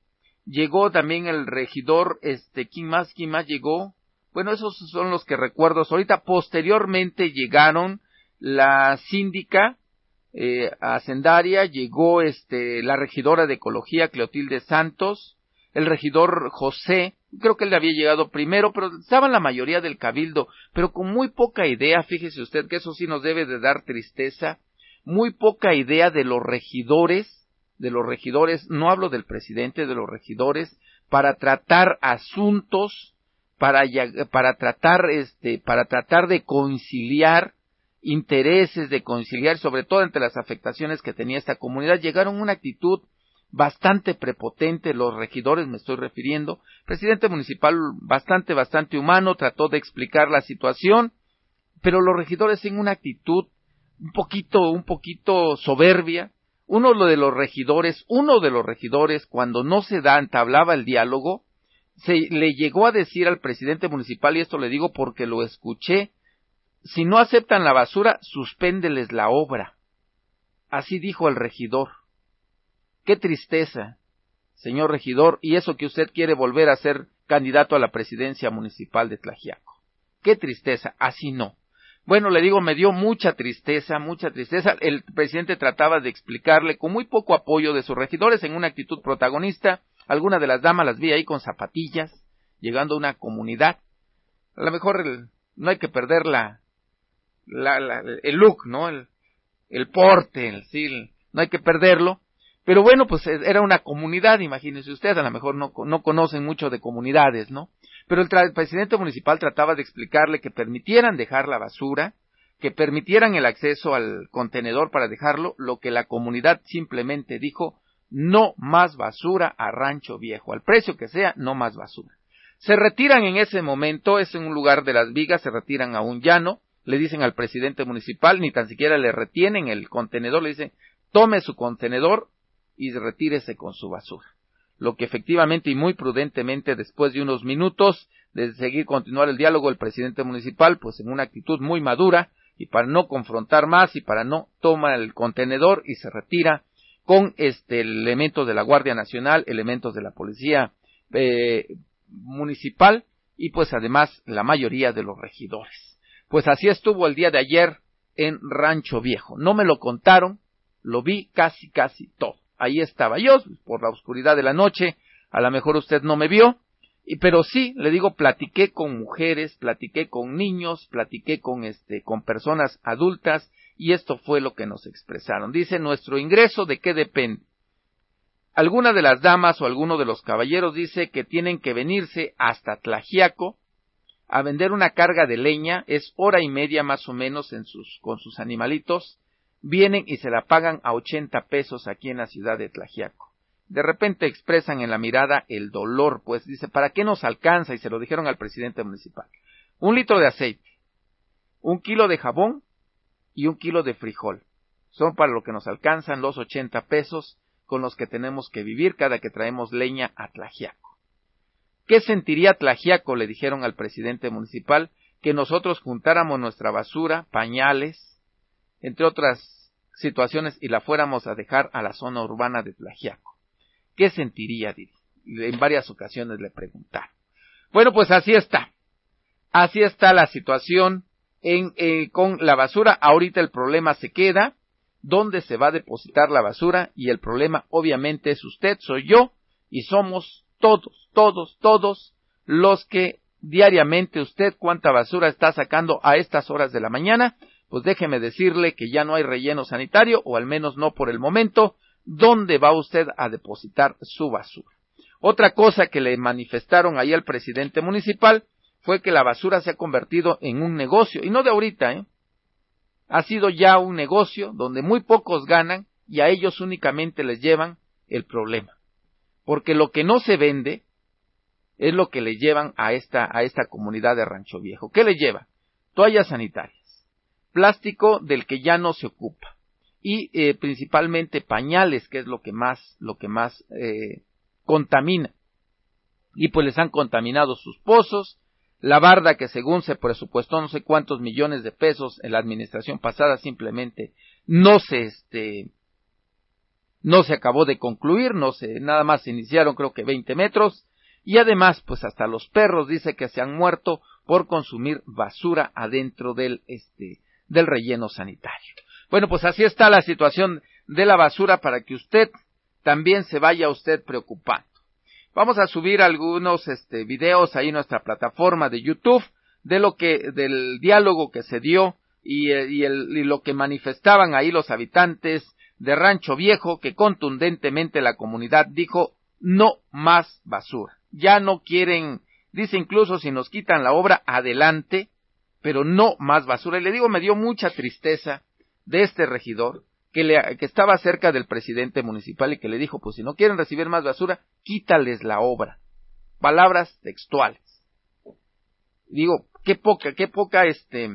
Llegó también el regidor este quién más quién más llegó bueno esos son los que recuerdo. Ahorita posteriormente llegaron la síndica eh, hacendaria llegó este la regidora de ecología Cleotilde Santos el regidor José. Creo que él le había llegado primero, pero estaban la mayoría del cabildo, pero con muy poca idea, fíjese usted que eso sí nos debe de dar tristeza, muy poca idea de los regidores, de los regidores, no hablo del presidente, de los regidores, para tratar asuntos, para, para tratar este, para tratar de conciliar intereses, de conciliar, sobre todo entre las afectaciones que tenía esta comunidad, llegaron a una actitud bastante prepotente, los regidores me estoy refiriendo, presidente municipal bastante, bastante humano, trató de explicar la situación, pero los regidores en una actitud un poquito, un poquito soberbia, uno de los regidores, uno de los regidores, cuando no se da, entablaba el diálogo, se le llegó a decir al presidente municipal, y esto le digo porque lo escuché, si no aceptan la basura, suspéndeles la obra. Así dijo el regidor. Qué tristeza, señor regidor, y eso que usted quiere volver a ser candidato a la presidencia municipal de Tlajiaco. Qué tristeza, así no. Bueno, le digo, me dio mucha tristeza, mucha tristeza. El presidente trataba de explicarle con muy poco apoyo de sus regidores en una actitud protagonista. Algunas de las damas las vi ahí con zapatillas, llegando a una comunidad. A lo mejor no hay que perder la, el look, ¿no? El, el porte, el, sí, no hay que perderlo. Pero bueno, pues e, era una comunidad, imagínense ustedes, a lo mejor no, no conocen mucho de comunidades, ¿no? Pero el, presidente municipal trataba de explicarle que permitieran dejar la basura, que permitieran el acceso al contenedor para dejarlo, lo que la comunidad simplemente dijo, no más basura a Rancho Viejo, al precio que sea, no más basura. Se retiran en ese momento, es en un lugar de las vigas, se retiran a un llano, le dicen al presidente municipal, ni tan siquiera le retienen el contenedor, le dicen, tome su contenedor, y retírese con su basura. Lo que efectivamente y muy prudentemente después de unos minutos de seguir continuar el diálogo el presidente municipal, pues en una actitud muy madura y para no confrontar más y para no toma el contenedor y se retira con este elemento de la Guardia Nacional, elementos de la policía eh, municipal y pues además la mayoría de los regidores. Pues así estuvo el día de ayer en Rancho Viejo. No me lo contaron, lo vi casi casi todo ahí estaba yo, por la oscuridad de la noche, a lo mejor usted no me vio, y, pero sí, le digo, platiqué con mujeres, platiqué con niños, platiqué con este, con personas adultas, y esto fue lo que nos expresaron. Dice, nuestro ingreso, ¿de qué depende? Alguna de las damas o alguno de los caballeros dice que tienen que venirse hasta Tlajiaco a vender una carga de leña, es hora y media más o menos en sus, con sus animalitos, vienen y se la pagan a ochenta pesos aquí en la ciudad de Tlajiaco. De repente expresan en la mirada el dolor, pues dice, ¿para qué nos alcanza? Y se lo dijeron al presidente municipal. Un litro de aceite, un kilo de jabón y un kilo de frijol. Son para lo que nos alcanzan los ochenta pesos con los que tenemos que vivir cada que traemos leña a Tlajiaco. ¿Qué sentiría Tlajiaco? le dijeron al presidente municipal que nosotros juntáramos nuestra basura, pañales, entre otras situaciones, y la fuéramos a dejar a la zona urbana de Tlajiaco. ¿Qué sentiría? En varias ocasiones le preguntaron. Bueno, pues así está. Así está la situación en, eh, con la basura. Ahorita el problema se queda. ¿Dónde se va a depositar la basura? Y el problema obviamente es usted, soy yo, y somos todos, todos, todos los que diariamente usted cuánta basura está sacando a estas horas de la mañana pues déjeme decirle que ya no hay relleno sanitario, o al menos no por el momento, ¿dónde va usted a depositar su basura? Otra cosa que le manifestaron ahí al presidente municipal fue que la basura se ha convertido en un negocio, y no de ahorita, ¿eh? Ha sido ya un negocio donde muy pocos ganan y a ellos únicamente les llevan el problema. Porque lo que no se vende es lo que le llevan a esta, a esta comunidad de Rancho Viejo. ¿Qué le lleva? Toallas sanitarias plástico del que ya no se ocupa. Y eh, principalmente pañales que es lo que más lo que más eh, contamina. Y pues les han contaminado sus pozos. La barda que según se presupuestó no sé cuántos millones de pesos en la administración pasada simplemente no se este no se acabó de concluir no se nada más se iniciaron creo que 20 metros. Y además pues hasta los perros dice que se han muerto por consumir basura adentro del este del relleno sanitario. Bueno, pues así está la situación de la basura para que usted también se vaya usted preocupando. Vamos a subir algunos este, videos ahí en nuestra plataforma de YouTube de lo que del diálogo que se dio y, eh, y, el, y lo que manifestaban ahí los habitantes de Rancho Viejo que contundentemente la comunidad dijo no más basura. ya no quieren, dice incluso si nos quitan la obra, adelante, pero no más basura. Y le digo, me dio mucha tristeza de este regidor, que, le, que estaba cerca del presidente municipal y que le dijo, pues si no quieren recibir más basura, quítales la obra. Palabras textuales. Digo, qué poca, qué poca, este,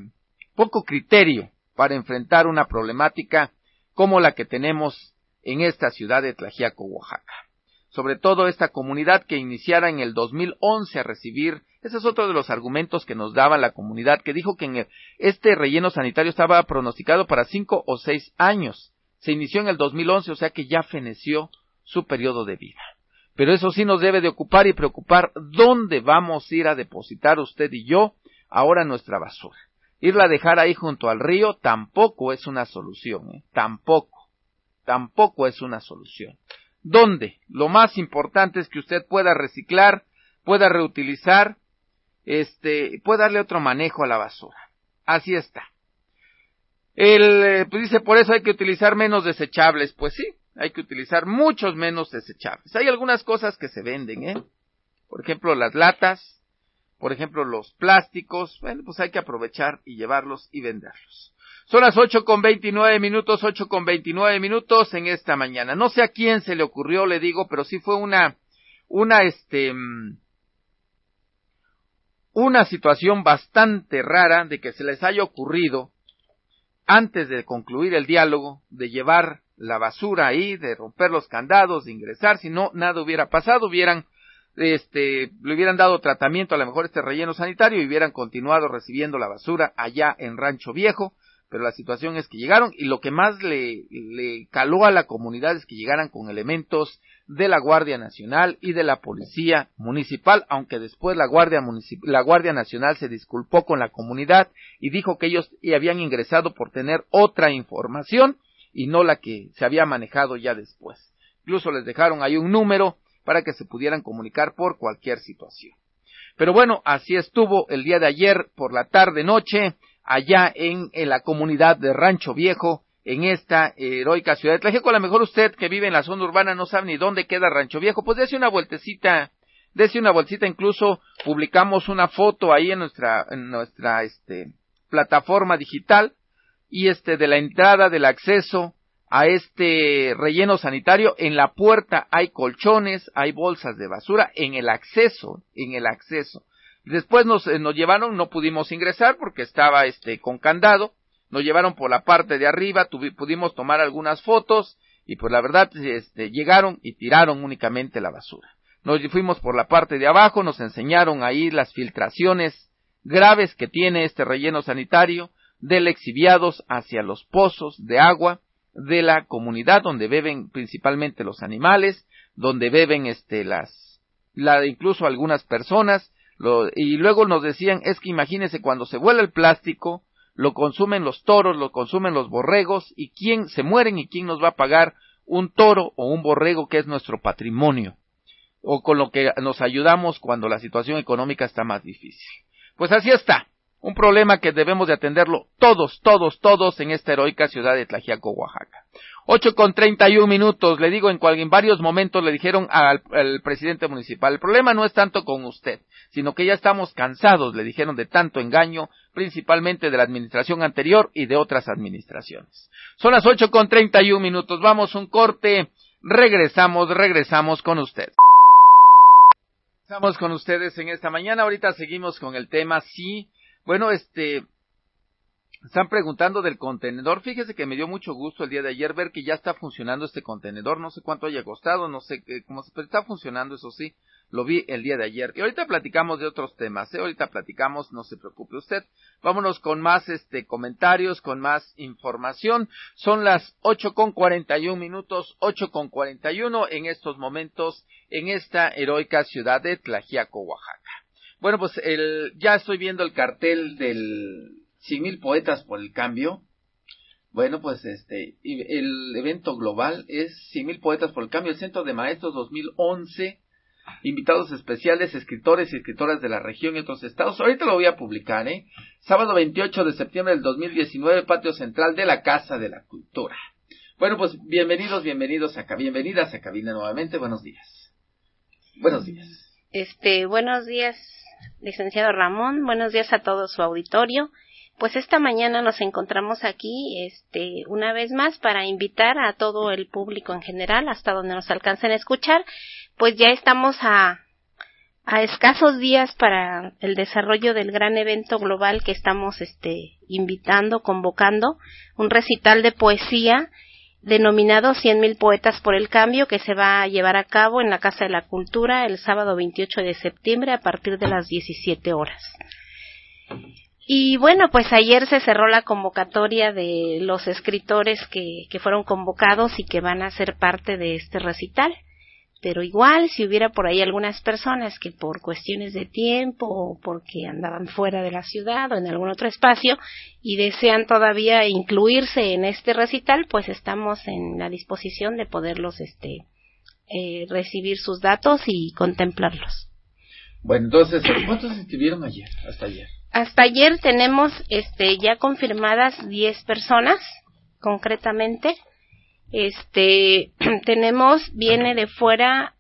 poco criterio para enfrentar una problemática como la que tenemos en esta ciudad de Tlajiaco, Oaxaca. Sobre todo esta comunidad que iniciara en el 2011 a recibir, ese es otro de los argumentos que nos daba la comunidad, que dijo que en este relleno sanitario estaba pronosticado para cinco o seis años. Se inició en el 2011, o sea que ya feneció su periodo de vida. Pero eso sí nos debe de ocupar y preocupar dónde vamos a ir a depositar usted y yo ahora nuestra basura. Irla a dejar ahí junto al río tampoco es una solución, ¿eh? tampoco, tampoco es una solución. ¿Dónde? Lo más importante es que usted pueda reciclar, pueda reutilizar, este, pueda darle otro manejo a la basura. Así está. El, eh, pues dice, por eso hay que utilizar menos desechables. Pues sí, hay que utilizar muchos menos desechables. Hay algunas cosas que se venden, ¿eh? Por ejemplo, las latas, por ejemplo, los plásticos, bueno, pues hay que aprovechar y llevarlos y venderlos. Son las ocho con veintinueve minutos, ocho con veintinueve minutos en esta mañana. No sé a quién se le ocurrió, le digo, pero sí fue una, una, este, mm, una situación bastante rara de que se les haya ocurrido, antes de concluir el diálogo, de llevar la basura ahí, de romper los candados, de ingresar, si no, nada hubiera pasado, hubieran este, le hubieran dado tratamiento a lo mejor este relleno sanitario y hubieran continuado recibiendo la basura allá en Rancho Viejo, pero la situación es que llegaron y lo que más le, le caló a la comunidad es que llegaran con elementos de la Guardia Nacional y de la Policía Municipal, aunque después la Guardia, la Guardia Nacional se disculpó con la comunidad y dijo que ellos habían ingresado por tener otra información y no la que se había manejado ya después. Incluso les dejaron ahí un número para que se pudieran comunicar por cualquier situación. Pero bueno, así estuvo el día de ayer por la tarde noche allá en, la comunidad de Rancho Viejo, en esta heroica ciudad de Tlajeco. A lo mejor usted que vive en la zona urbana no sabe ni dónde queda Rancho Viejo, pues dése una vueltecita, dése una vueltecita, incluso publicamos una foto ahí en nuestra, en nuestra, este, plataforma digital, y este, de la entrada, del acceso a este relleno sanitario. En la puerta hay colchones, hay bolsas de basura, en el acceso, en el acceso. Después nos, eh, nos llevaron, no pudimos ingresar porque estaba este con candado, nos llevaron por la parte de arriba, pudimos tomar algunas fotos y pues la verdad este, llegaron y tiraron únicamente la basura. Nos fuimos por la parte de abajo, nos enseñaron ahí las filtraciones graves que tiene este relleno sanitario, del exhibiados hacia los pozos de agua, de la comunidad donde beben principalmente los animales, donde beben este las la incluso algunas personas y luego nos decían es que imagínese cuando se vuela el plástico lo consumen los toros, lo consumen los borregos y quién se mueren y quién nos va a pagar un toro o un borrego que es nuestro patrimonio o con lo que nos ayudamos cuando la situación económica está más difícil. Pues así está. Un problema que debemos de atenderlo todos, todos, todos en esta heroica ciudad de Tlajiaco, Oaxaca. Ocho con treinta y un minutos, le digo, en, cual, en varios momentos le dijeron al, presidente municipal, el problema no es tanto con usted, sino que ya estamos cansados, le dijeron, de tanto engaño, principalmente de la administración anterior y de otras administraciones. Son las ocho con treinta y un minutos, vamos un corte, regresamos, regresamos con usted. Estamos con ustedes en esta mañana, ahorita seguimos con el tema, sí, bueno, este, están preguntando del contenedor. Fíjese que me dio mucho gusto el día de ayer ver que ya está funcionando este contenedor. No sé cuánto haya costado, no sé cómo se, pero está funcionando, eso sí. Lo vi el día de ayer. Y ahorita platicamos de otros temas, ¿eh? Ahorita platicamos, no se preocupe usted. Vámonos con más, este, comentarios, con más información. Son las ocho con cuarenta y un minutos, ocho con cuarenta y uno en estos momentos en esta heroica ciudad de Tlajiaco, Oaxaca. Bueno, pues el, ya estoy viendo el cartel del cien mil poetas por el cambio. Bueno, pues este, el evento global es cien mil poetas por el cambio, el Centro de Maestros 2011, invitados especiales, escritores y escritoras de la región y otros estados. Ahorita lo voy a publicar, ¿eh? Sábado 28 de septiembre del 2019, patio central de la Casa de la Cultura. Bueno, pues bienvenidos, bienvenidos acá, bienvenidas a cabina nuevamente. Buenos días. Buenos días. Este, buenos días, licenciado Ramón. Buenos días a todo su auditorio. Pues esta mañana nos encontramos aquí, este, una vez más para invitar a todo el público en general, hasta donde nos alcancen a escuchar, pues ya estamos a, a escasos días para el desarrollo del gran evento global que estamos, este, invitando, convocando, un recital de poesía denominado Cien mil poetas por el cambio que se va a llevar a cabo en la Casa de la Cultura el sábado 28 de septiembre a partir de las 17 horas. Y bueno, pues ayer se cerró la convocatoria de los escritores que, que fueron convocados y que van a ser parte de este recital. Pero igual, si hubiera por ahí algunas personas que por cuestiones de tiempo o porque andaban fuera de la ciudad o en algún otro espacio y desean todavía incluirse en este recital, pues estamos en la disposición de poderlos este, eh, recibir sus datos y contemplarlos. Bueno, entonces, ¿cuántos se inscribieron ayer, hasta ayer? Hasta ayer tenemos este, ya confirmadas 10 personas, concretamente. Este, *clears throat* tenemos, viene de fuera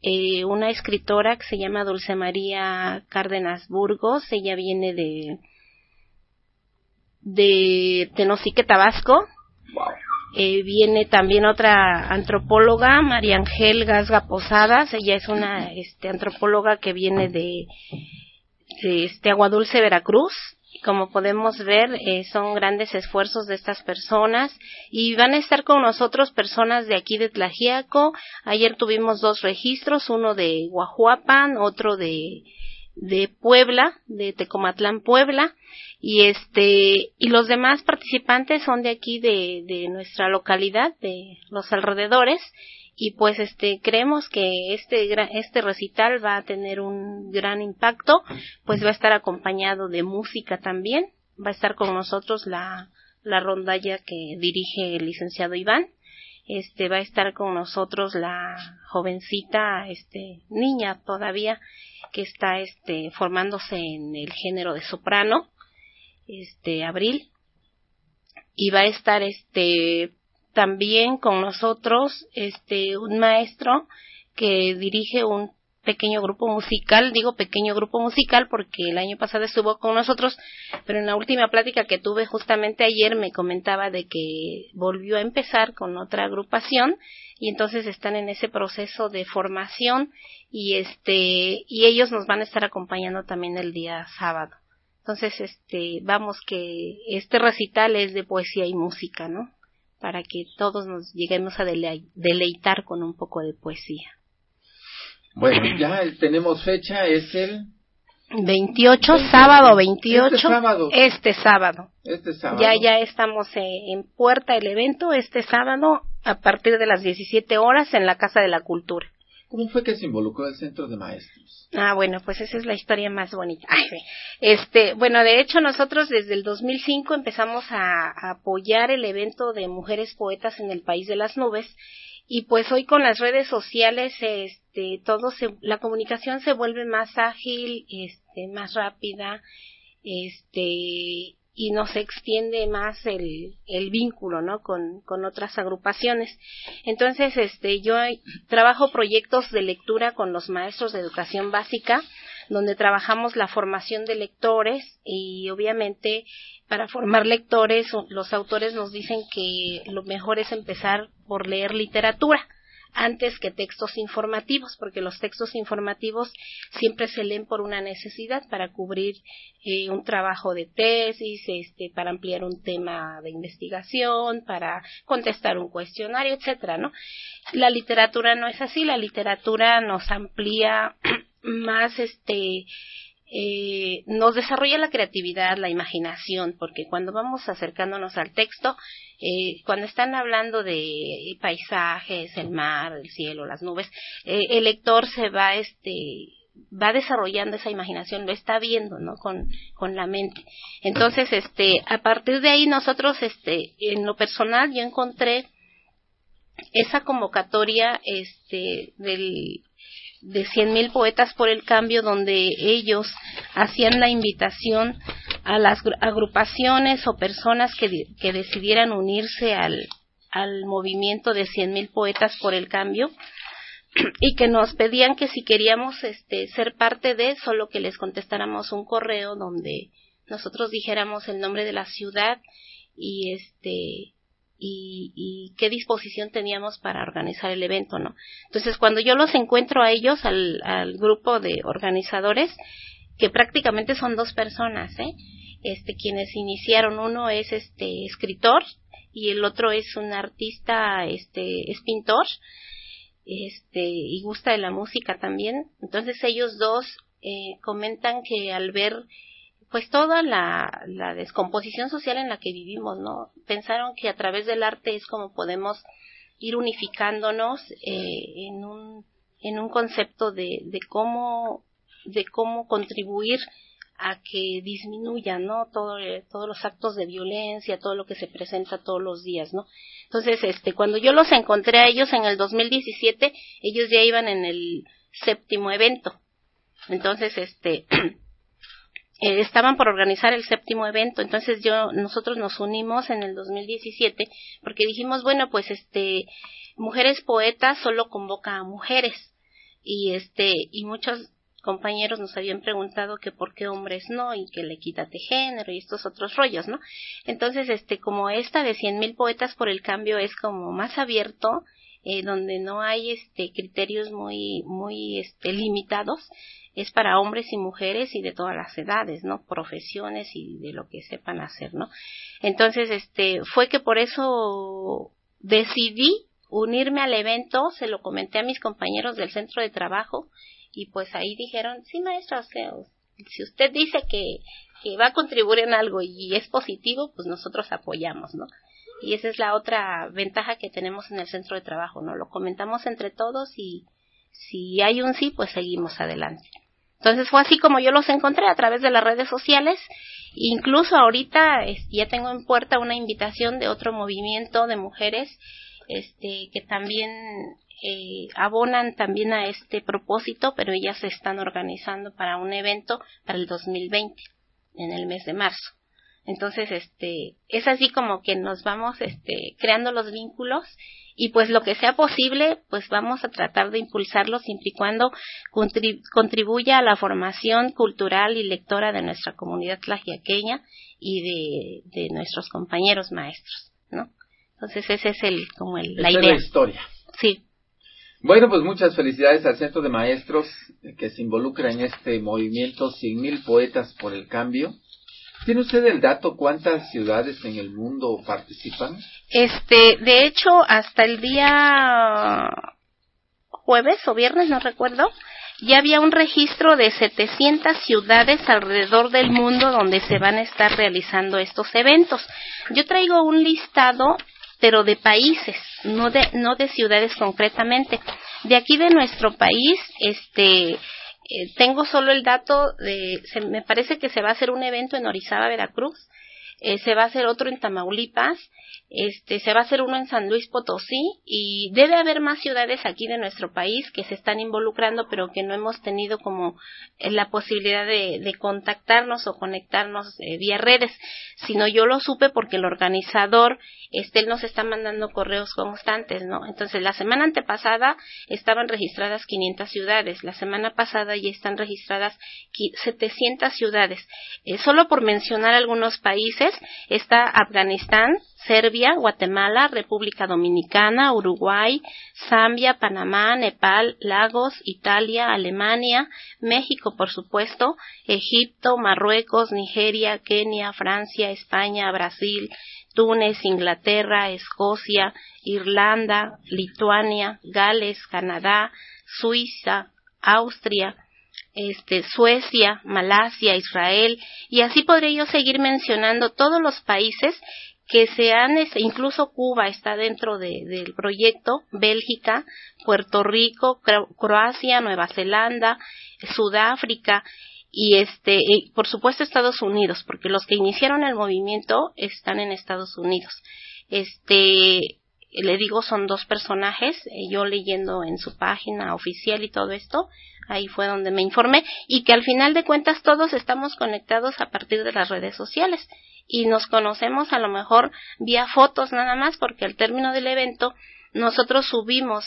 eh, una escritora que se llama Dulce María Cárdenas Burgos. Ella viene de, de Tenosique, Tabasco. Eh, viene también otra antropóloga, María Ángel Gasga Posadas. Ella es una este, antropóloga que viene de este Agua Dulce Veracruz. Como podemos ver, eh, son grandes esfuerzos de estas personas y van a estar con nosotros personas de aquí de Tlajiaco. Ayer tuvimos dos registros, uno de Guajuapan, otro de, de Puebla, de Tecomatlán, Puebla, y este, y los demás participantes son de aquí de, de nuestra localidad, de los alrededores, y pues este creemos que este este recital va a tener un gran impacto pues va a estar acompañado de música también va a estar con nosotros la la rondalla que dirige el licenciado Iván este va a estar con nosotros la jovencita este niña todavía que está este formándose en el género de soprano este abril y va a estar este también con nosotros este un maestro que dirige un pequeño grupo musical, digo pequeño grupo musical porque el año pasado estuvo con nosotros, pero en la última plática que tuve justamente ayer me comentaba de que volvió a empezar con otra agrupación y entonces están en ese proceso de formación y este y ellos nos van a estar acompañando también el día sábado. Entonces, este, vamos que este recital es de poesía y música, ¿no? Para que todos nos lleguemos a deleitar con un poco de poesía. Bueno, ya tenemos fecha, es el 28, sábado 28. Este sábado. Este sábado. Este sábado. Ya, ya estamos eh, en puerta del evento este sábado a partir de las 17 horas en la Casa de la Cultura. ¿Cómo fue que se involucró el Centro de Maestros? Ah, bueno, pues esa es la historia más bonita. este, bueno, de hecho nosotros desde el 2005 empezamos a, apoyar el evento de mujeres poetas en el país de las nubes y pues hoy con las redes sociales este todo se, la comunicación se vuelve más ágil, este más rápida, este y nos extiende más el, el vínculo, ¿no? Con, con otras agrupaciones. Entonces, este, yo trabajo proyectos de lectura con los maestros de educación básica, donde trabajamos la formación de lectores y obviamente para formar lectores los autores nos dicen que lo mejor es empezar por leer literatura antes que textos informativos, porque los textos informativos siempre se leen por una necesidad para cubrir eh, un trabajo de tesis, este, para ampliar un tema de investigación, para contestar un cuestionario, etcétera, ¿no? La literatura no es así, la literatura nos amplía *clears throat* más este eh, nos desarrolla la creatividad, la imaginación, porque cuando vamos acercándonos al texto, eh, cuando están hablando de paisajes, el mar, el cielo, las nubes, eh, el lector se va, este, va desarrollando esa imaginación, lo está viendo, ¿no? Con, con la mente. Entonces, este, a partir de ahí nosotros, este, en lo personal yo encontré esa convocatoria, este, del, de cien mil poetas por el cambio donde ellos hacían la invitación a las agrupaciones o personas que, que decidieran unirse al, al movimiento de cien mil poetas por el cambio *clears throat* y que nos pedían que si queríamos este ser parte de solo que les contestáramos un correo donde nosotros dijéramos el nombre de la ciudad y este y, y, qué disposición teníamos para organizar el evento, ¿no? Entonces, cuando yo los encuentro a ellos, al, grupo de organizadores, que prácticamente son dos personas, ¿eh? Este, quienes iniciaron, uno es este escritor y el otro es un artista, este, es pintor, este, y gusta de la música también. Entonces ellos dos eh, comentan que al ver pues toda la, la descomposición social en la que vivimos, ¿no? Pensaron que a través del arte es como podemos ir unificándonos eh, en un en un concepto de, de cómo de cómo contribuir a que disminuya, ¿no? Todo, todos los actos de violencia, todo lo que se presenta todos los días, ¿no? Entonces, este, cuando yo los encontré a ellos en el 2017, ellos ya iban en el séptimo evento. Entonces, este, *clears throat* eh, estaban por organizar el séptimo evento, entonces yo, nosotros nos unimos en el 2017 porque dijimos, bueno, pues este, Mujeres Poetas solo convoca a mujeres y este, y muchos compañeros nos habían preguntado que por qué hombres no y que le quítate género y estos otros rollos, ¿no? Entonces, este, como esta de cien mil poetas por el cambio es como más abierto, eh, donde no hay este criterios muy muy este limitados es para hombres y mujeres y de todas las edades no profesiones y de lo que sepan hacer no entonces este fue que por eso decidí unirme al evento se lo comenté a mis compañeros del centro de trabajo y pues ahí dijeron, sí maestro, si usted dice que, que va a contribuir en algo y es positivo, pues nosotros apoyamos, ¿no? Y esa es la otra ventaja que tenemos en el centro de trabajo, ¿no? Lo comentamos entre todos y si hay un sí, pues seguimos adelante. Entonces fue así como yo los encontré a través de las redes sociales. Incluso ahorita ya tengo en puerta una invitación de otro movimiento de mujeres este, que también eh, abonan también a este propósito, pero ellas se están organizando para un evento para el 2020, en el mes de marzo. Entonces, este, es así como que nos vamos, este, creando los vínculos y pues lo que sea posible, pues vamos a tratar de impulsarlo siempre y cuando contribuya a la formación cultural y lectora de nuestra comunidad tlajiaqueña y de, de nuestros compañeros maestros, ¿no? Entonces ese es el, como el, la idea. Es la historia. Sí. Bueno, pues muchas felicidades al Centro de Maestros que se involucra en este movimiento Cien Mil Poetas por el Cambio. ¿Tiene usted el dato cuántas ciudades en el mundo participan? Este, de hecho, hasta el día jueves o viernes, no recuerdo, ya había un registro de 700 ciudades alrededor del mundo donde se van a estar realizando estos eventos. Yo traigo un listado pero de países, no de, no de ciudades concretamente. De aquí de nuestro país, este, eh, tengo solo el dato de, se, me parece que se va a hacer un evento en Orizaba, Veracruz, eh, se va a hacer otro en Tamaulipas, este, se va a hacer uno en San Luis Potosí y debe haber más ciudades aquí de nuestro país que se están involucrando pero que no hemos tenido como eh, la posibilidad de, contactarnos o conectarnos eh, vía redes, sino yo lo supe porque el organizador, este, nos está mandando correos constantes, ¿no? Entonces la semana antepasada estaban registradas 500 ciudades, la semana pasada ya están registradas 700 ciudades. solo por mencionar algunos países, está Afganistán, Serbia, Guatemala, República Dominicana, Uruguay, Zambia, Panamá, Nepal, Lagos, Italia, Alemania, México, por supuesto, Egipto, Marruecos, Nigeria, Kenia, Francia, España, Brasil, Túnez, Inglaterra, Escocia, Irlanda, Lituania, Gales, Canadá, Suiza, Austria, este, Suecia, Malasia, Israel, y así podría yo seguir mencionando todos los países que se han, este, incluso Cuba está dentro del proyecto, Bélgica, Puerto Rico, Croacia, Nueva Zelanda, Sudáfrica, y este, por supuesto Estados Unidos, porque los que iniciaron el movimiento están en Estados Unidos. Este, le digo, son dos personajes, eh, yo leyendo en su página oficial y todo esto, ahí fue donde me informé, y que al final de cuentas todos estamos conectados a partir de las redes sociales y nos conocemos a lo mejor vía fotos nada más porque al término del evento nosotros subimos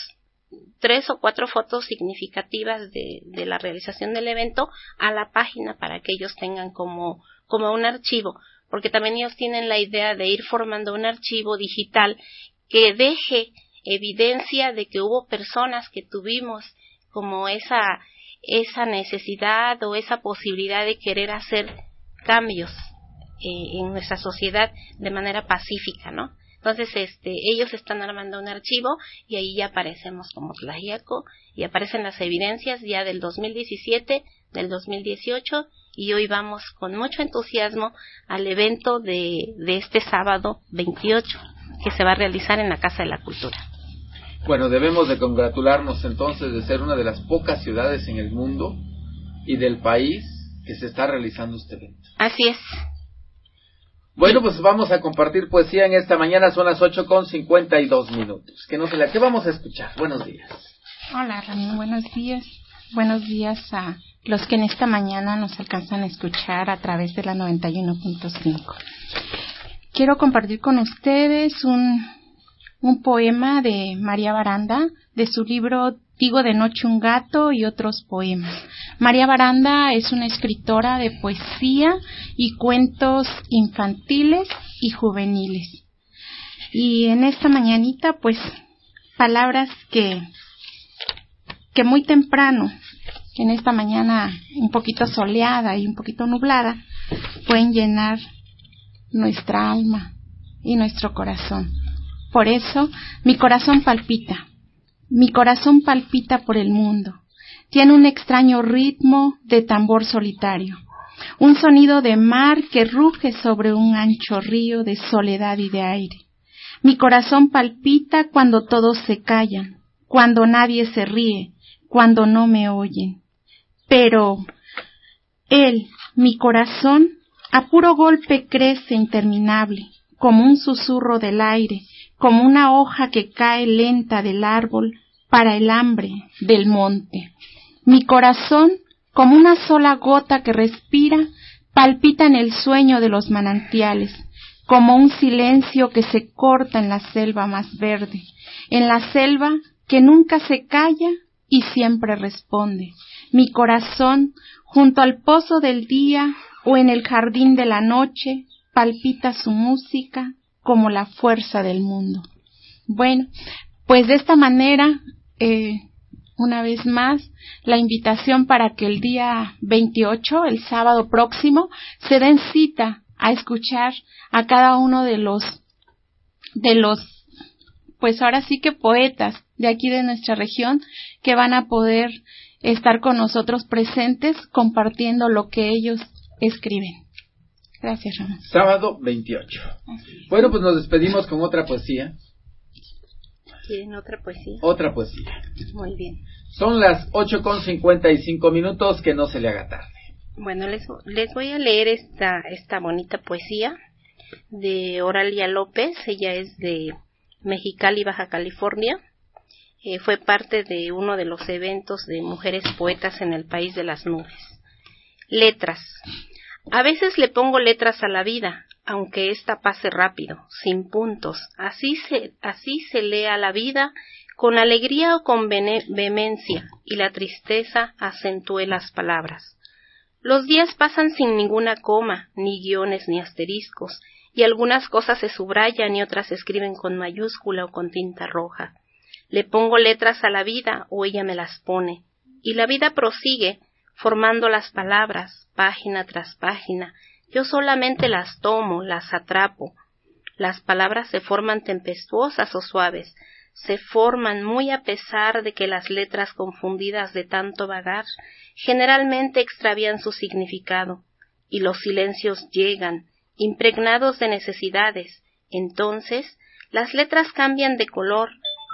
tres o cuatro fotos significativas de, la realización del evento a la página para que ellos tengan como, como un archivo, porque también ellos tienen la idea de ir formando un archivo digital que deje evidencia de que hubo personas que tuvimos como esa, esa necesidad o esa posibilidad de querer hacer cambios eh, en nuestra sociedad de manera pacífica, ¿no? Entonces, este, ellos están armando un archivo y ahí ya aparecemos como Tlajiaco y aparecen las evidencias ya del 2017, del 2018 y hoy vamos con mucho entusiasmo al evento de, de este sábado 28 que se va a realizar en la Casa de la Cultura. Bueno, debemos de congratularnos entonces de ser una de las pocas ciudades en el mundo y del país que se está realizando este evento. Así es. Bueno, pues vamos a compartir poesía en esta mañana, son las ocho con cincuenta y dos minutos. Que no se la, ¿qué vamos a escuchar? Buenos días. Hola, Ramiro, buenos días. Buenos días a los que en esta mañana nos alcanzan a escuchar a través de la 91.5. Quiero compartir con ustedes un, un poema de María Baranda, de su libro Digo de noche un gato y otros poemas. María Baranda es una escritora de poesía y cuentos infantiles y juveniles. Y en esta mañanita, pues, palabras que, que muy temprano, en esta mañana un poquito soleada y un poquito nublada, pueden llenar nuestra alma y nuestro corazón. Por eso mi corazón palpita, mi corazón palpita por el mundo. Tiene un extraño ritmo de tambor solitario, un sonido de mar que ruge sobre un ancho río de soledad y de aire. Mi corazón palpita cuando todos se callan, cuando nadie se ríe, cuando no me oyen. Pero él, mi corazón, a puro golpe crece interminable, como un susurro del aire, como una hoja que cae lenta del árbol para el hambre del monte. Mi corazón, como una sola gota que respira, palpita en el sueño de los manantiales, como un silencio que se corta en la selva más verde, en la selva que nunca se calla y siempre responde. Mi corazón, junto al pozo del día o en el jardín de la noche, palpita su música como la fuerza del mundo. Bueno, pues de esta manera, eh, una vez más, la invitación para que el día 28, el sábado próximo, se den cita a escuchar a cada uno de los, de los, pues ahora sí que poetas de aquí de nuestra región que van a poder estar con nosotros presentes compartiendo lo que ellos escriben. Gracias, Ramón. Sábado 28. Bueno, pues nos despedimos con otra poesía. ¿Quieren otra poesía? Otra poesía. Muy bien. Son las ocho con cincuenta y cinco minutos, que no se le haga tarde. Bueno, les, les voy a leer esta, esta bonita poesía de Oralia López. Ella es de Mexicali, Baja California. Eh, fue parte de uno de los eventos de mujeres poetas en el país de las nubes. Letras. A veces le pongo letras a la vida, aunque ésta pase rápido, sin puntos. Así se, así se lea la vida con alegría o con vehemencia, y la tristeza acentúe las palabras. Los días pasan sin ninguna coma, ni guiones, ni asteriscos, y algunas cosas se subrayan y otras se escriben con mayúscula o con tinta roja. Le pongo letras a la vida o ella me las pone, y la vida prosigue, formando las palabras, página tras página. Yo solamente las tomo, las atrapo. Las palabras se forman tempestuosas o suaves, se forman muy a pesar de que las letras confundidas de tanto vagar generalmente extravían su significado, y los silencios llegan, impregnados de necesidades. Entonces, las letras cambian de color,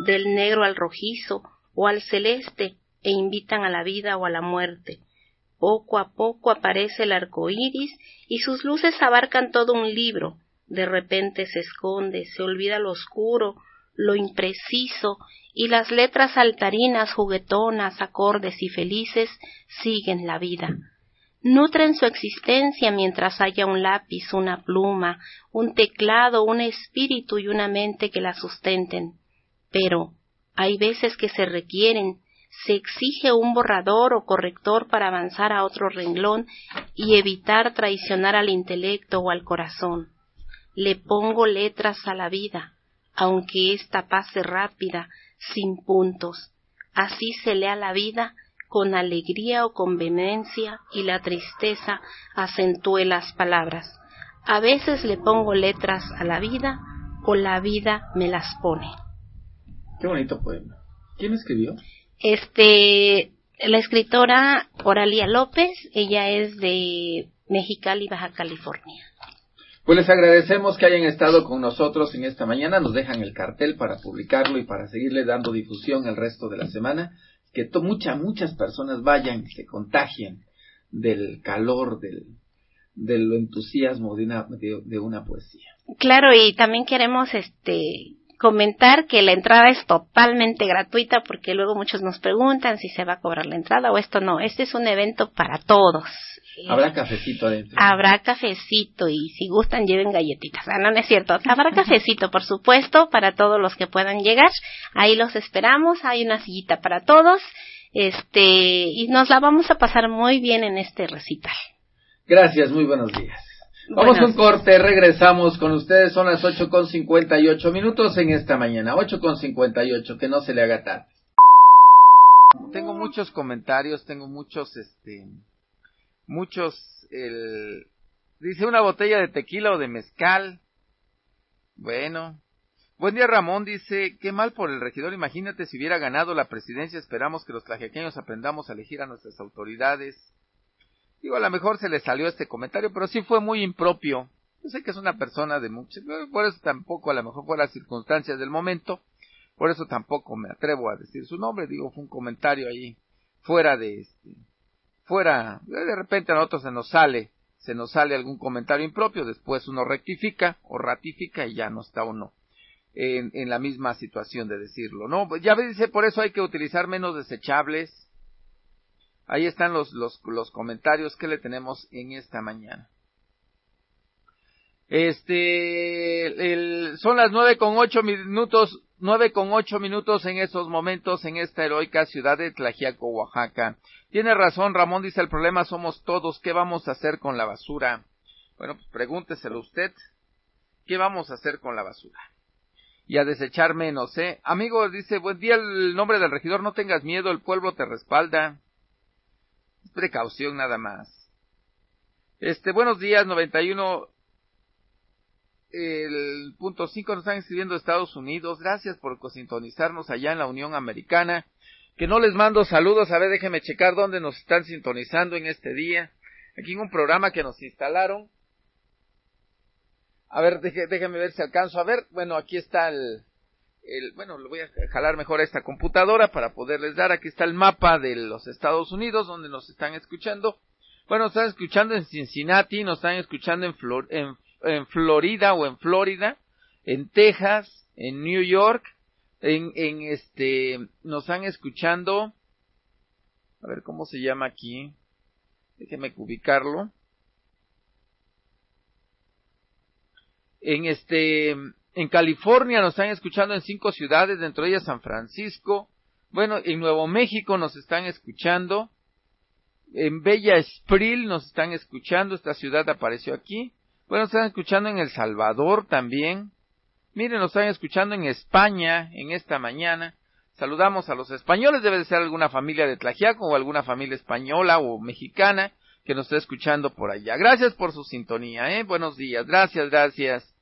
del negro al rojizo o al celeste, e invitan a la vida o a la muerte. Poco a poco aparece el arco iris y sus luces abarcan todo un libro. De repente se esconde, se olvida lo oscuro, lo impreciso, y las letras altarinas, juguetonas, acordes y felices siguen la vida. Nutren su existencia mientras haya un lápiz, una pluma, un teclado, un espíritu y una mente que la sustenten. Pero, Hay veces que se requieren, se exige un borrador o corrector para avanzar a otro renglón y evitar traicionar al intelecto o al corazón. Le pongo letras a la vida, aunque ésta pase rápida, sin puntos. Así se lea la vida con alegría o con vehemencia y la tristeza acentúe las palabras. A veces le pongo letras a la vida o la vida me las pone. Qué bonito poema. ¿Quién escribió? Este, la escritora Oralia López, ella es de Mexicali, Baja California. Pues les agradecemos que hayan estado con nosotros en esta mañana. Nos dejan el cartel para publicarlo y para seguirle dando difusión el resto de la semana. Que muchas, muchas personas vayan y se contagien del calor, del, del entusiasmo de una, de una poesía. Claro, y también queremos este comentar que la entrada es totalmente gratuita porque luego muchos nos preguntan si se va a cobrar la entrada o esto no. Este es un evento para todos. Habrá cafecito adentro. Habrá cafecito y si gustan lleven galletitas. Ah, no, no es cierto. Habrá cafecito, por supuesto, para todos los que puedan llegar. Ahí los esperamos. Hay una sillita para todos. Este, y nos la vamos a pasar muy bien en este recital. Gracias, muy buenos días. Vamos a un corte, regresamos con ustedes, son las ocho con cincuenta y ocho minutos en esta mañana, ocho con cincuenta y ocho, que no se le haga tarde. Tengo muchos comentarios, tengo muchos, este, muchos, el, dice una botella de tequila o de mezcal. Bueno. Buen día Ramón, dice, qué mal por el regidor, imagínate si hubiera ganado la presidencia, esperamos que los tlajequeños aprendamos a elegir a nuestras autoridades. Digo, a lo mejor se le salió este comentario, pero sí fue muy impropio. Yo sé que es una persona de mucho, por eso tampoco, a lo mejor fue las circunstancias del momento, por eso tampoco me atrevo a decir su nombre, digo, fue un comentario ahí fuera de este, fuera, de repente a nosotros se nos sale, se nos sale algún comentario impropio, después uno rectifica o ratifica y ya no está uno en, en la misma situación de decirlo, ¿no? Ya dice, por eso hay que utilizar menos desechables, Ahí están los, los, los comentarios que le tenemos en esta mañana. Este, son las nueve con ocho minutos, nueve con ocho minutos en estos momentos en esta heroica ciudad de Tlajiaco, Oaxaca. Tiene razón, Ramón dice el problema somos todos, ¿qué vamos a hacer con la basura? Bueno, pues pregúnteselo usted, ¿qué vamos a hacer con la basura? Y a desechar menos, ¿eh? Amigo, dice, buen día el nombre del regidor, no tengas miedo, el pueblo te respalda precaución nada más. Este, buenos días, 91. El punto 5 nos están escribiendo Estados Unidos. Gracias por sintonizarnos allá en la Unión Americana. Que no les mando saludos. A ver, déjenme checar dónde nos están sintonizando en este día. Aquí en un programa que nos instalaron. A ver, déjenme ver si alcanzo a ver. Bueno, aquí está el, bueno, le voy a jalar mejor a esta computadora para poderles dar. Aquí está el mapa de los Estados Unidos donde nos están escuchando. Bueno, nos están escuchando en Cincinnati, nos están escuchando en, en, Florida o en Florida, en Texas, en New York, en, en este, nos están escuchando, a ver cómo se llama aquí, déjeme ubicarlo. En este, en California nos están escuchando en cinco ciudades, dentro de ellas San Francisco. Bueno, en Nuevo México nos están escuchando. En Bella Espril nos están escuchando. Esta ciudad apareció aquí. Bueno, nos están escuchando en El Salvador también. Miren, nos están escuchando en España en esta mañana. Saludamos a los españoles. Debe de ser alguna familia de Tlajiaco o alguna familia española o mexicana que nos está escuchando por allá. Gracias por su sintonía, ¿eh? Buenos días. Gracias, gracias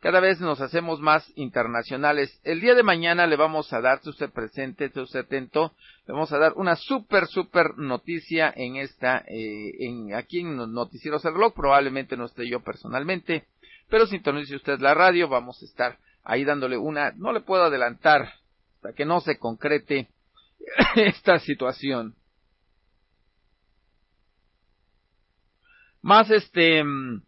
cada vez nos hacemos más internacionales. El día de mañana le vamos a dar, si usted presente, si usted atento, le vamos a dar una súper, súper noticia en esta, eh, en, aquí en Noticieros el Blog, probablemente no esté yo personalmente, pero sintonice usted la radio, vamos a estar ahí dándole una, no le puedo adelantar hasta que no se concrete *coughs* esta situación. Más este, mm,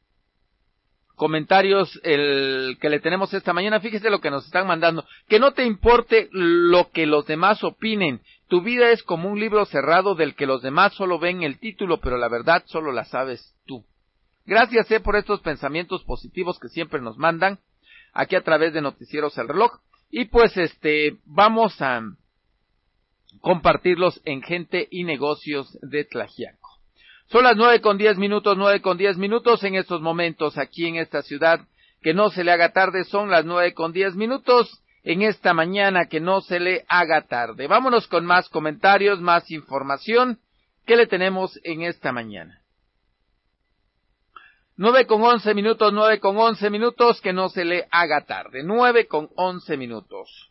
comentarios el que le tenemos esta mañana. Fíjese lo que nos están mandando. Que no te importe lo que los demás opinen. Tu vida es como un libro cerrado del que los demás solo ven el título, pero la verdad solo la sabes tú. Gracias eh, por estos pensamientos positivos que siempre nos mandan aquí a través de Noticieros el Reloj. y pues este vamos a compartirlos en gente y negocios de Tlajiaco. Son las nueve con diez minutos, nueve con diez minutos en estos momentos aquí en esta ciudad. Que no se le haga tarde, son las nueve con diez minutos en esta mañana, que no se le haga tarde. Vámonos con más comentarios, más información. ¿Qué le tenemos en esta mañana? Nueve con once minutos, nueve con once minutos, que no se le haga tarde. Nueve con once minutos.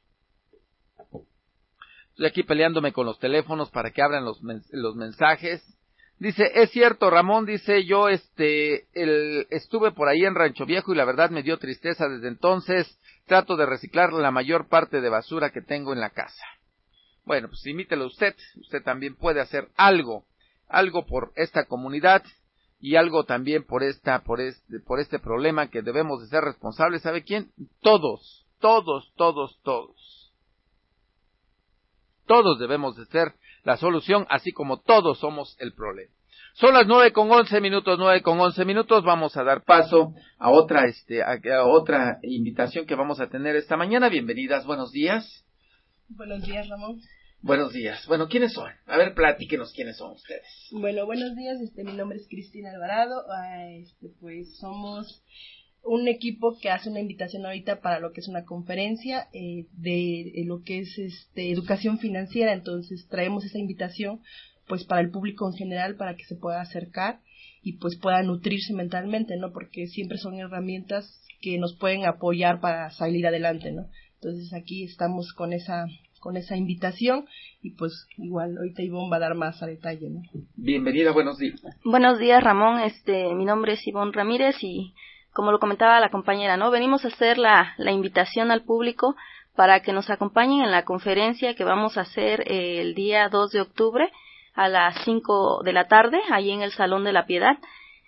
Estoy aquí peleándome con los teléfonos para que abran los mensajes. Dice, es cierto, Ramón, dice yo, este, el, estuve por ahí en Rancho Viejo y la verdad me dio tristeza desde entonces. Trato de reciclar la mayor parte de basura que tengo en la casa. Bueno, pues imítelo usted. Usted también puede hacer algo, algo por esta comunidad y algo también por esta, por este, por este problema que debemos de ser responsables. ¿Sabe quién? Todos, todos, todos, todos. Todos debemos de ser la solución, así como todos somos el problema. Son las nueve con once minutos, nueve con once minutos. Vamos a dar paso a otra, este, a, otra invitación que vamos a tener esta mañana. Bienvenidas, buenos días. Buenos días, Ramón. Buenos días. Bueno, ¿quiénes son? A ver, platíquenos quiénes son ustedes. Bueno, buenos días. Este, mi nombre es Cristina Alvarado. Ah, este, pues somos un equipo que hace una invitación ahorita para lo que es una conferencia eh, de, lo que es este, educación financiera. Entonces traemos esa invitación pues para el público en general para que se pueda acercar y pues pueda nutrirse mentalmente, ¿no? Porque siempre son herramientas que nos pueden apoyar para salir adelante, ¿no? Entonces aquí estamos con esa con esa invitación y pues igual ahorita Ivonne va a dar más a detalle, ¿no? Bienvenida, buenos días. Buenos días, Ramón. Este, mi nombre es Ivonne Ramírez y como lo comentaba la compañera, ¿no? Venimos a hacer la, la invitación al público para que nos acompañen en la conferencia que vamos a hacer eh, el día 2 de octubre a las 5 de la tarde, ahí en el Salón de la Piedad.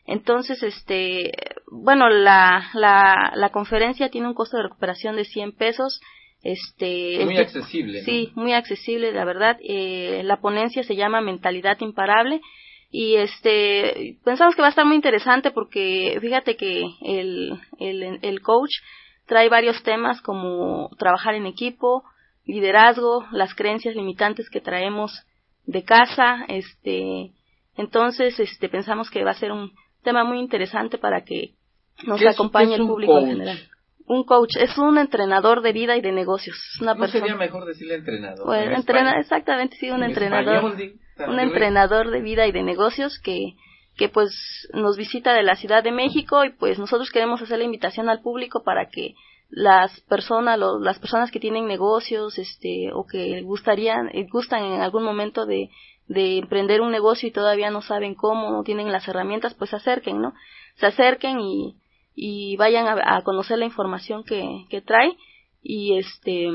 Entonces, este, bueno, la, la, la conferencia tiene un costo de recuperación de 100 pesos. Este, muy accesible. Sí, muy accesible, la verdad. Eh, la ponencia se llama Mentalidad Imparable y este pensamos que va a estar muy interesante porque fíjate que el, el, el coach trae varios temas como trabajar en equipo, liderazgo, las creencias limitantes que traemos de casa, este entonces este pensamos que va a ser un tema muy interesante para que nos acompañe el público en general. Un coach es un entrenador de vida y de negocios. Una ¿No sería mejor decirle entrenador? Pues, exactamente, sí, un entrenador un entrenador de vida y de negocios que, que pues nos visita de la Ciudad de México y pues nosotros queremos hacer la invitación al público para que las personas, las personas que tienen negocios, este, o que gustarían, eh, gustan en algún momento de, de emprender un negocio y todavía no saben cómo, no tienen las herramientas, pues se acerquen, ¿no? Se acerquen y, y vayan a, a conocer la información que, que trae y este,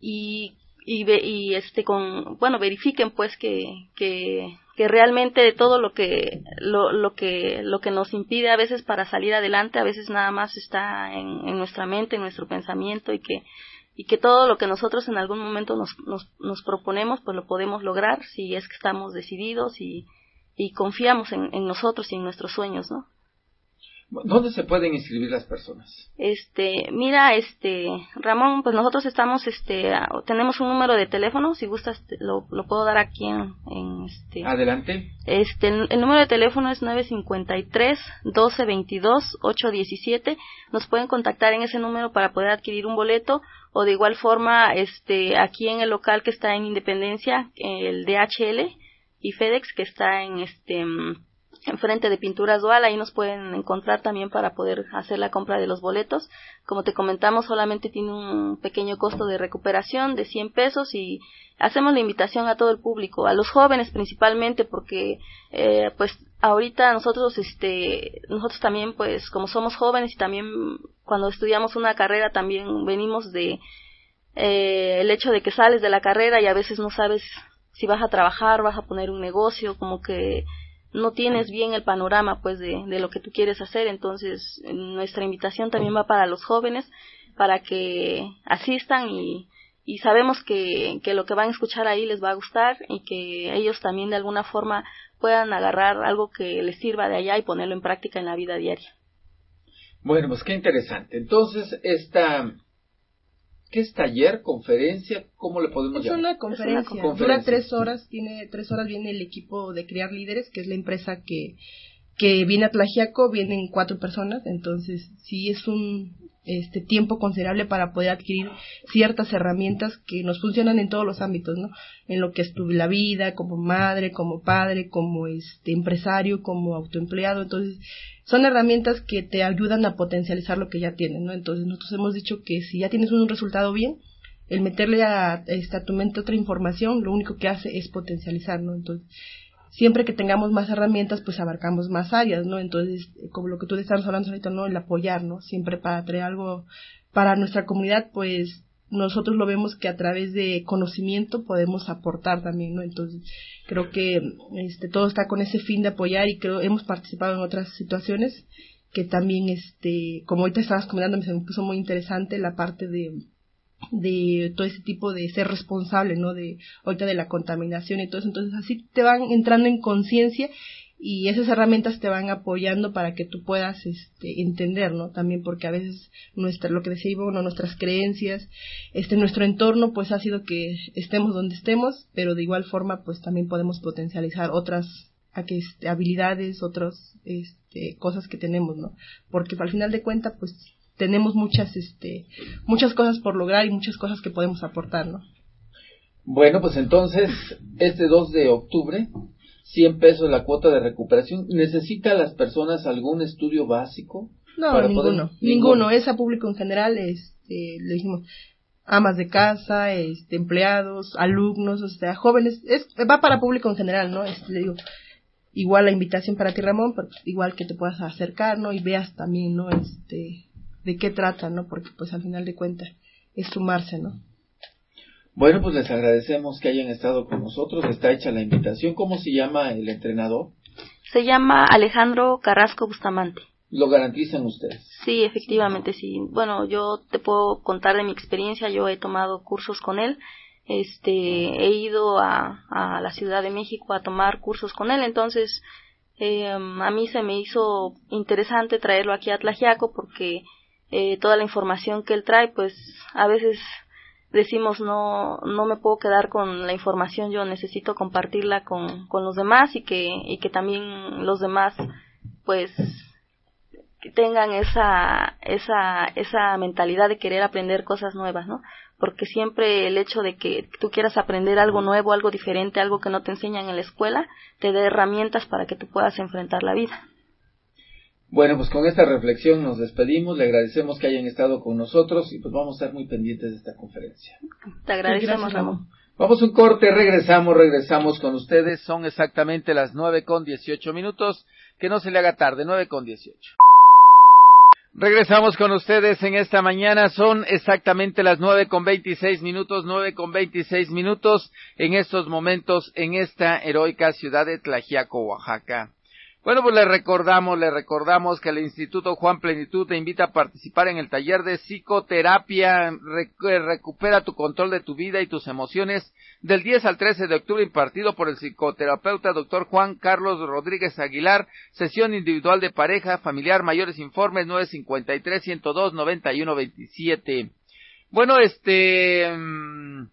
y y, y este con bueno verifiquen pues que, que, que realmente todo lo que lo, lo que lo que nos impide a veces para salir adelante a veces nada más está en, en nuestra mente en nuestro pensamiento y que y que todo lo que nosotros en algún momento nos, nos, nos proponemos pues lo podemos lograr si es que estamos decididos y, y confiamos en, en nosotros y en nuestros sueños no ¿Dónde se pueden inscribir las personas? Este, mira, este, Ramón, pues nosotros estamos, este, tenemos un número de teléfono, si gustas lo, lo puedo dar aquí en, en este. Adelante. Este, el, número de teléfono es 953 1222 817. Nos pueden contactar en ese número para poder adquirir un boleto o de igual forma, este, aquí en el local que está en Independencia, el DHL y FedEx que está en este enfrente de Pinturas Dual, ahí nos pueden encontrar también para poder hacer la compra de los boletos. Como te comentamos, solamente tiene un pequeño costo de recuperación de 100 pesos y hacemos la invitación a todo el público, a los jóvenes principalmente, porque eh, pues ahorita nosotros, este, nosotros también pues como somos jóvenes y también cuando estudiamos una carrera también venimos de eh, el hecho de que sales de la carrera y a veces no sabes si vas a trabajar, vas a poner un negocio, como que no tienes bien el panorama pues de, de lo que tú quieres hacer entonces nuestra invitación también va para los jóvenes para que asistan y, y sabemos que, que lo que van a escuchar ahí les va a gustar y que ellos también de alguna forma puedan agarrar algo que les sirva de allá y ponerlo en práctica en la vida diaria. Bueno, pues qué interesante. Entonces, esta, ¿Qué es taller, conferencia? ¿Cómo le podemos es Una conferencia. es una conferencia. Dura tres horas, tiene tres horas viene el equipo de Criar Líderes, que es la empresa que, que viene a Tlajiaco, vienen cuatro personas, entonces sí es un este tiempo considerable para poder adquirir ciertas herramientas que nos funcionan en todos los ámbitos, ¿no? En lo que es tu, la vida, como madre, como padre, como este empresario, como autoempleado, entonces son herramientas que te ayudan a potencializar lo que ya tienes, ¿no? Entonces nosotros hemos dicho que si ya tienes un resultado bien, el meterle a, este, a tu mente otra información, lo único que hace es potencializar, ¿no? Entonces, siempre que tengamos más herramientas, pues abarcamos más áreas, ¿no? Entonces, como lo que tú estás hablando ahorita, ¿no? El apoyar, ¿no? Siempre para traer algo para nuestra comunidad, pues nosotros lo vemos que a través de conocimiento podemos aportar también, ¿no? Entonces, creo que este todo está con ese fin de apoyar y creo hemos participado en otras situaciones que también este como ahorita estabas comentando me puso muy interesante la parte de de todo ese tipo de ser responsable, ¿no? De ahorita de la contaminación y todo eso. Entonces así te van entrando en conciencia y esas herramientas te van apoyando para que tú puedas este, entender, ¿no? También porque a veces nuestra, lo que decía Ivonne, nuestras creencias, este, nuestro entorno pues ha sido que estemos donde estemos, pero de igual forma pues también podemos potencializar otras este, habilidades, otras este, cosas que tenemos, ¿no? Porque al final de cuentas pues tenemos muchas, este, muchas cosas por lograr y muchas cosas que podemos aportar, ¿no? Bueno, pues entonces, este 2 de octubre, 100 pesos la cuota de recuperación. ¿Necesita las personas algún estudio básico? No, ninguno, ninguno, Es a público en general, este, le dijimos, amas de casa, este, empleados, alumnos, o sea, jóvenes, es, va para público en general, ¿no? Este, le digo, igual la invitación para ti, Ramón, pero igual que te puedas acercar, ¿no? Y veas también, ¿no? Este, de qué trata, ¿no? Porque pues al final de cuentas es sumarse, ¿no? Bueno, pues les agradecemos que hayan estado con nosotros. Está hecha la invitación. ¿Cómo se llama el entrenador? Se llama Alejandro Carrasco Bustamante. ¿Lo garantizan ustedes? Sí, efectivamente, sí. Bueno, yo te puedo contar de mi experiencia. Yo he tomado cursos con él. Este, he ido a, a la Ciudad de México a tomar cursos con él. Entonces, eh, a mí se me hizo interesante traerlo aquí a Tlajiaco porque eh, toda la información que él trae, pues a veces decimos no no me puedo quedar con la información, yo necesito compartirla con, con los demás y que y que también los demás pues tengan esa esa esa mentalidad de querer aprender cosas nuevas, ¿no? Porque siempre el hecho de que tú quieras aprender algo nuevo, algo diferente, algo que no te enseñan en la escuela, te da herramientas para que tú puedas enfrentar la vida. Bueno, pues con esta reflexión nos despedimos, le agradecemos que hayan estado con nosotros y pues vamos a estar muy pendientes de esta conferencia. Te agradecemos, Ramón. Vamos un corte, regresamos, regresamos con ustedes. Son exactamente las nueve con dieciocho minutos. Que no se le haga tarde, nueve con dieciocho. Regresamos con ustedes en esta mañana. Son exactamente las nueve con veintiséis minutos, nueve con veintiséis minutos en estos momentos en esta heroica ciudad de Tlajiaco, Oaxaca. Bueno, pues le recordamos, le recordamos que el Instituto Juan Plenitud te invita a participar en el taller de psicoterapia, eh, recupera tu control de tu vida y tus emociones, del 10 al 13 de octubre impartido por el psicoterapeuta doctor Juan Carlos Rodríguez Aguilar, sesión individual de pareja, familiar, mayores informes 953 102 91 27. Bueno, este, mm,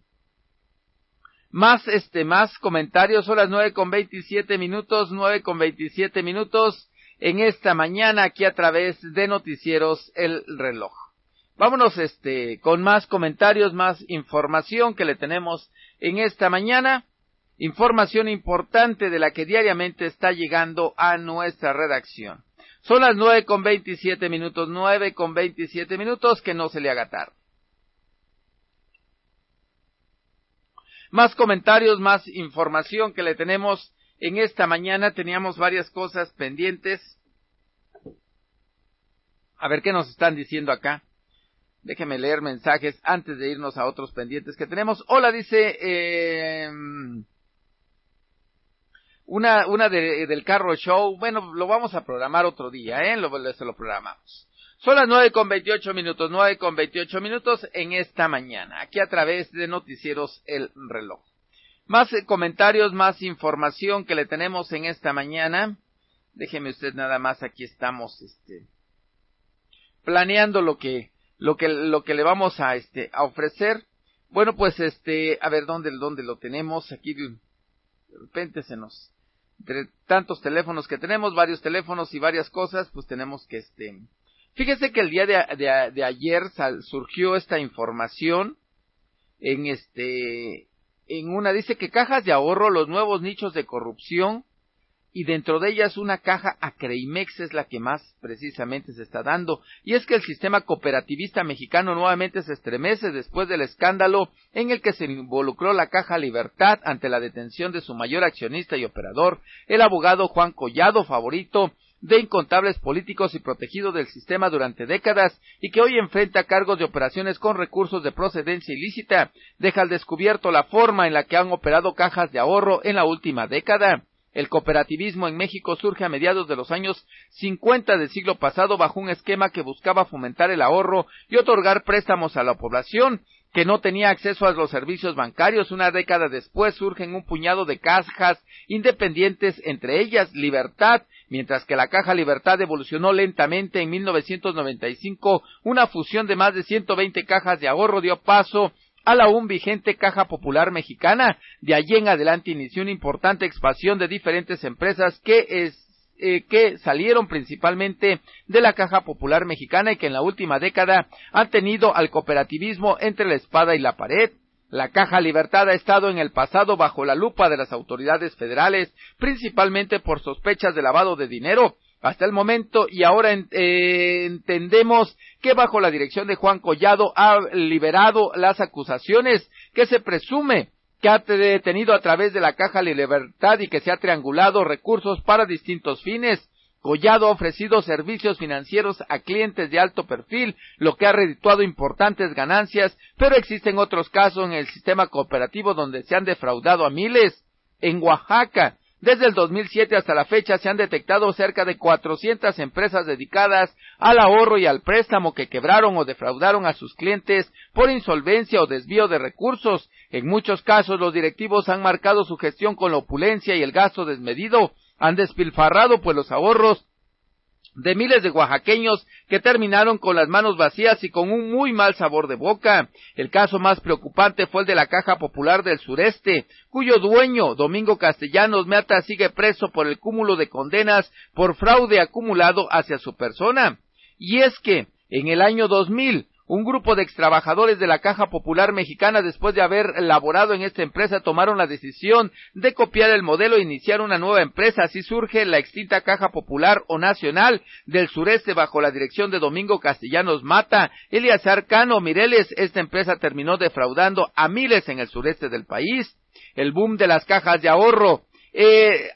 más, este, más comentarios. Son las nueve con veintisiete minutos, nueve con veintisiete minutos en esta mañana aquí a través de Noticieros El Reloj. Vámonos, este, con más comentarios, más información que le tenemos en esta mañana. Información importante de la que diariamente está llegando a nuestra redacción. Son las nueve con veintisiete minutos, nueve con veintisiete minutos, que no se le haga tarde. Más comentarios, más información que le tenemos en esta mañana. Teníamos varias cosas pendientes. A ver qué nos están diciendo acá. Déjeme leer mensajes antes de irnos a otros pendientes que tenemos. Hola, dice eh, una, una del carro show. Bueno, lo vamos a programar otro día, ¿eh? Lo, se lo programamos. Son las nueve con veintiocho minutos, nueve con veintiocho minutos en esta mañana, aquí a través de Noticieros El Reloj. Más eh, comentarios, más información que le tenemos en esta mañana. Déjeme usted nada más, aquí estamos, este, planeando lo que, lo que, lo que le vamos a, este, a ofrecer. Bueno, pues este, a ver, ¿dónde, dónde lo tenemos? Aquí de repente se nos, entre tantos teléfonos que tenemos, varios teléfonos y varias cosas, pues tenemos que, este, fíjese que el día de, de, de ayer surgió esta información en este, en una, dice que cajas de ahorro, los nuevos nichos de corrupción, y dentro de ellas una caja Acreimex es la que más precisamente se está dando. Y es que el sistema cooperativista mexicano nuevamente se estremece después del escándalo en el que se involucró la caja Libertad ante la detención de su mayor accionista y operador, el abogado Juan Collado, favorito de incontables políticos y protegido del sistema durante décadas y que hoy enfrenta cargos de operaciones con recursos de procedencia ilícita, deja al descubierto la forma en la que han operado cajas de ahorro en la última década. El cooperativismo en México surge a mediados de los años 50 del siglo pasado bajo un esquema que buscaba fomentar el ahorro y otorgar préstamos a la población que no tenía acceso a los servicios bancarios. Una década después surgen un puñado de cajas independientes, entre ellas Libertad, mientras que la Caja Libertad evolucionó lentamente en 1995, una fusión de más de 120 cajas de ahorro dio paso a la aún vigente Caja Popular Mexicana. De allí en adelante inició una importante expansión de diferentes empresas que eh, salieron principalmente de la Caja Popular Mexicana y que en la última década han tenido al cooperativismo entre la espada y la pared. La Caja Libertad ha estado en el pasado bajo la lupa de las autoridades federales, principalmente por sospechas de lavado de dinero, hasta el momento y ahora eh, entendemos que bajo la dirección de Juan Collado ha liberado las acusaciones que se presume que ha detenido a través de la Caja Libertad y que se ha triangulado recursos para distintos fines. Collado ha ofrecido servicios financieros a clientes de alto perfil, lo que ha redituado importantes ganancias, pero existen otros casos en el sistema cooperativo donde se han defraudado a miles. En Oaxaca, desde el 2007 hasta la fecha se han detectado cerca de 400 empresas dedicadas al ahorro y al préstamo que quebraron o defraudaron a sus clientes por insolvencia o desvío de recursos. En muchos casos los directivos han marcado su gestión con la opulencia y el gasto desmedido, han despilfarrado pues los ahorros de miles de oaxaqueños que terminaron con las manos vacías y con un muy mal sabor de boca. El caso más preocupante fue el de la Caja Popular del Sureste, cuyo dueño, Domingo Castellanos Meata, sigue preso por el cúmulo de condenas por fraude acumulado hacia su persona. Y es que, en el año 2000, un grupo de extrabajadores de la Caja Popular Mexicana, después de haber laborado en esta empresa, tomaron la decisión de copiar el modelo e iniciar una nueva empresa. Así surge la extinta Caja Popular o Nacional del Sureste bajo la dirección de Domingo Castellanos Mata. Elias Cano Mireles, esta empresa terminó defraudando a miles en el sureste del país. El boom de las cajas de ahorro. Eh,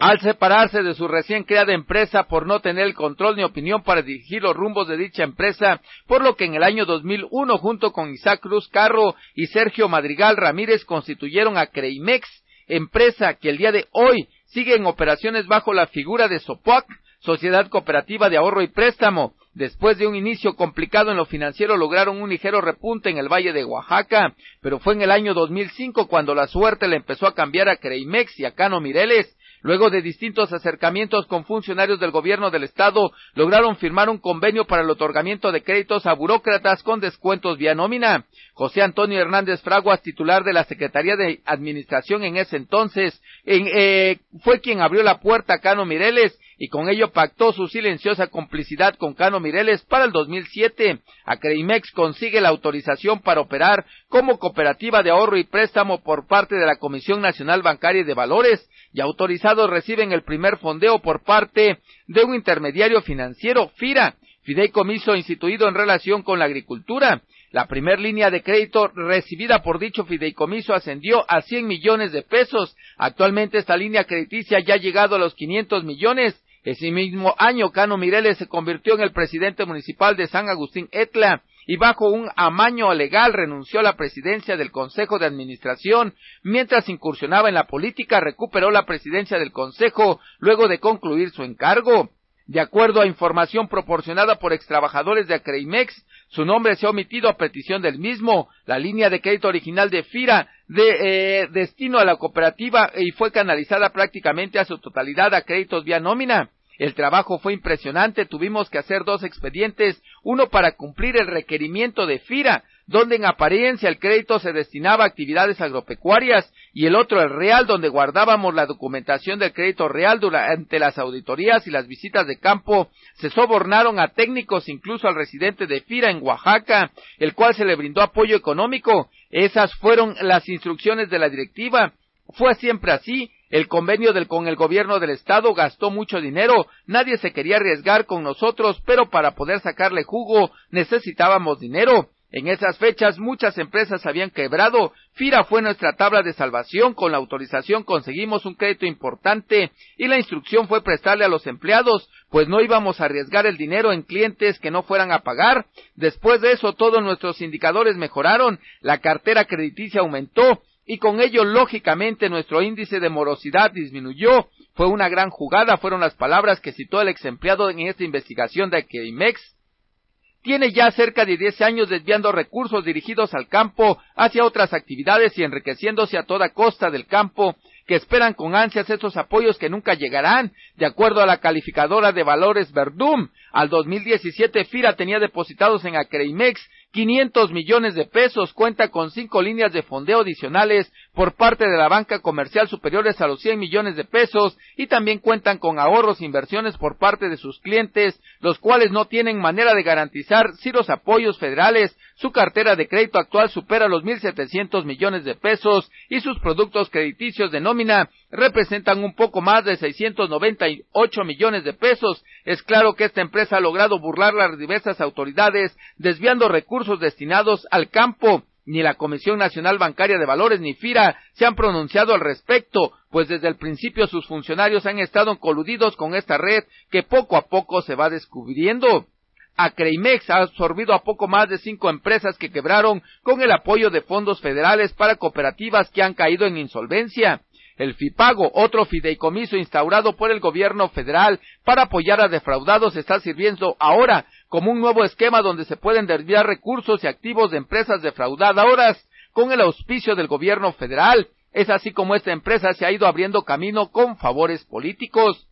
al separarse de su recién creada empresa por no tener el control ni opinión para dirigir los rumbos de dicha empresa, por lo que en el año 2001 junto con Isaac Cruz Carro y Sergio Madrigal Ramírez constituyeron a Creimex, empresa que el día de hoy sigue en operaciones bajo la figura de Sopoac, Sociedad Cooperativa de Ahorro y Préstamo. Después de un inicio complicado en lo financiero lograron un ligero repunte en el Valle de Oaxaca, pero fue en el año 2005 cuando la suerte le empezó a cambiar a Creimex y a Cano Mireles, Luego de distintos acercamientos con funcionarios del gobierno del Estado, lograron firmar un convenio para el otorgamiento de créditos a burócratas con descuentos vía nómina. José Antonio Hernández Fraguas, titular de la Secretaría de Administración en ese entonces, eh, fue quien abrió la puerta a Cano Mireles y con ello pactó su silenciosa complicidad con Cano Mireles para el 2007. Acreimex consigue la autorización para operar como cooperativa de ahorro y préstamo por parte de la Comisión Nacional Bancaria y de Valores y autorizados reciben el primer fondeo por parte de un intermediario financiero, FIRA, fideicomiso instituido en relación con la agricultura. La primer línea de crédito recibida por dicho fideicomiso ascendió a 100 millones de pesos. Actualmente esta línea crediticia ya ha llegado a los 500 millones. Ese mismo año, Cano Mireles se convirtió en el presidente municipal de San Agustín Etla y bajo un amaño legal renunció a la presidencia del Consejo de Administración. Mientras incursionaba en la política, recuperó la presidencia del Consejo luego de concluir su encargo. De acuerdo a información proporcionada por extrabajadores de Acreimex, su nombre se ha omitido a petición del mismo. La línea de crédito original de FIRA de eh, destino a la cooperativa y fue canalizada prácticamente a su totalidad a créditos vía nómina. El trabajo fue impresionante, tuvimos que hacer dos expedientes, uno para cumplir el requerimiento de FIRA, donde en apariencia el crédito se destinaba a actividades agropecuarias, y el otro el real, donde guardábamos la documentación del crédito real durante las auditorías y las visitas de campo. Se sobornaron a técnicos, incluso al residente de Fira en Oaxaca, el cual se le brindó apoyo económico. Esas fueron las instrucciones de la directiva. Fue siempre así. El convenio con el gobierno del estado gastó mucho dinero, nadie se quería arriesgar con nosotros, pero para poder sacarle jugo necesitábamos dinero. En esas fechas muchas empresas habían quebrado. Fira fue nuestra tabla de salvación. Con la autorización conseguimos un crédito importante y la instrucción fue prestarle a los empleados, pues no íbamos a arriesgar el dinero en clientes que no fueran a pagar. Después de eso todos nuestros indicadores mejoraron, la cartera crediticia aumentó y con ello lógicamente nuestro índice de morosidad disminuyó. Fue una gran jugada, fueron las palabras que citó el ex empleado en esta investigación de Queimex tiene ya cerca de 10 años desviando recursos dirigidos al campo hacia otras actividades y enriqueciéndose a toda costa del campo, que esperan con ansias estos apoyos que nunca llegarán. De acuerdo a la calificadora de valores Verdum, al 2017 FIRA tenía depositados en Acreimex 500 millones de pesos, cuenta con cinco líneas de fondeo adicionales por parte de la banca comercial superiores a los 100 millones de pesos y también cuentan con ahorros e inversiones por parte de sus clientes, los cuales no tienen manera de garantizar si los apoyos federales, su cartera de crédito actual supera los 1.700 millones de pesos y sus productos crediticios de nómina representan un poco más de 698 millones de pesos. Es claro que esta empresa ha logrado burlar las diversas autoridades, desviando recursos destinados al campo. Ni la Comisión Nacional Bancaria de Valores ni FIRA se han pronunciado al respecto, pues desde el principio sus funcionarios han estado coludidos con esta red que poco a poco se va descubriendo. Acreimex ha absorbido a poco más de cinco empresas que quebraron con el apoyo de fondos federales para cooperativas que han caído en insolvencia. El FIPAGO, otro fideicomiso instaurado por el gobierno federal para apoyar a defraudados, está sirviendo ahora como un nuevo esquema donde se pueden desviar recursos y activos de empresas defraudadoras con el auspicio del gobierno federal. Es así como esta empresa se ha ido abriendo camino con favores políticos.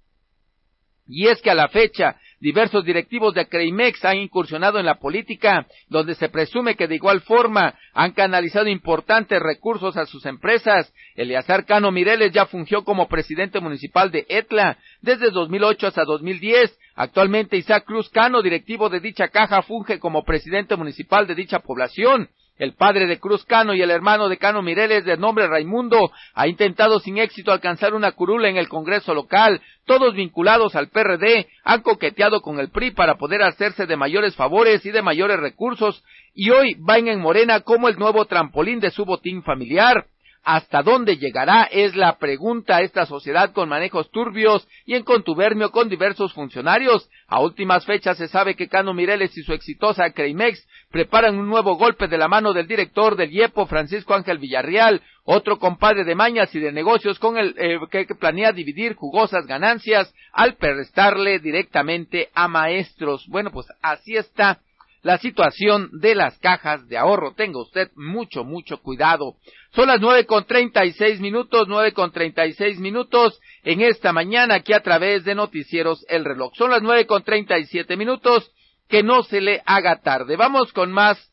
Y es que a la fecha, diversos directivos de Creimex han incursionado en la política, donde se presume que de igual forma han canalizado importantes recursos a sus empresas. Eleazar Cano Mireles ya fungió como presidente municipal de Etla desde 2008 hasta 2010. Actualmente Isaac Cruz Cano, directivo de dicha caja, funge como presidente municipal de dicha población. El padre de Cruz Cano y el hermano de Cano Mireles, de nombre Raimundo, ha intentado sin éxito alcanzar una curula en el Congreso local. Todos vinculados al PRD han coqueteado con el PRI para poder hacerse de mayores favores y de mayores recursos, y hoy van en Morena como el nuevo trampolín de su botín familiar. ¿Hasta dónde llegará? Es la pregunta esta sociedad con manejos turbios y en contubernio con diversos funcionarios. A últimas fechas se sabe que Cano Mireles y su exitosa Creimex preparan un nuevo golpe de la mano del director del IEPO, Francisco Ángel Villarreal, otro compadre de mañas y de negocios con el eh, que planea dividir jugosas ganancias al prestarle directamente a maestros. Bueno, pues así está la situación de las cajas de ahorro. Tenga usted mucho, mucho cuidado. Son las nueve con treinta y seis minutos, nueve con treinta y seis minutos en esta mañana aquí a través de Noticieros El Reloj. Son las nueve con treinta y siete minutos. Que no se le haga tarde. Vamos con más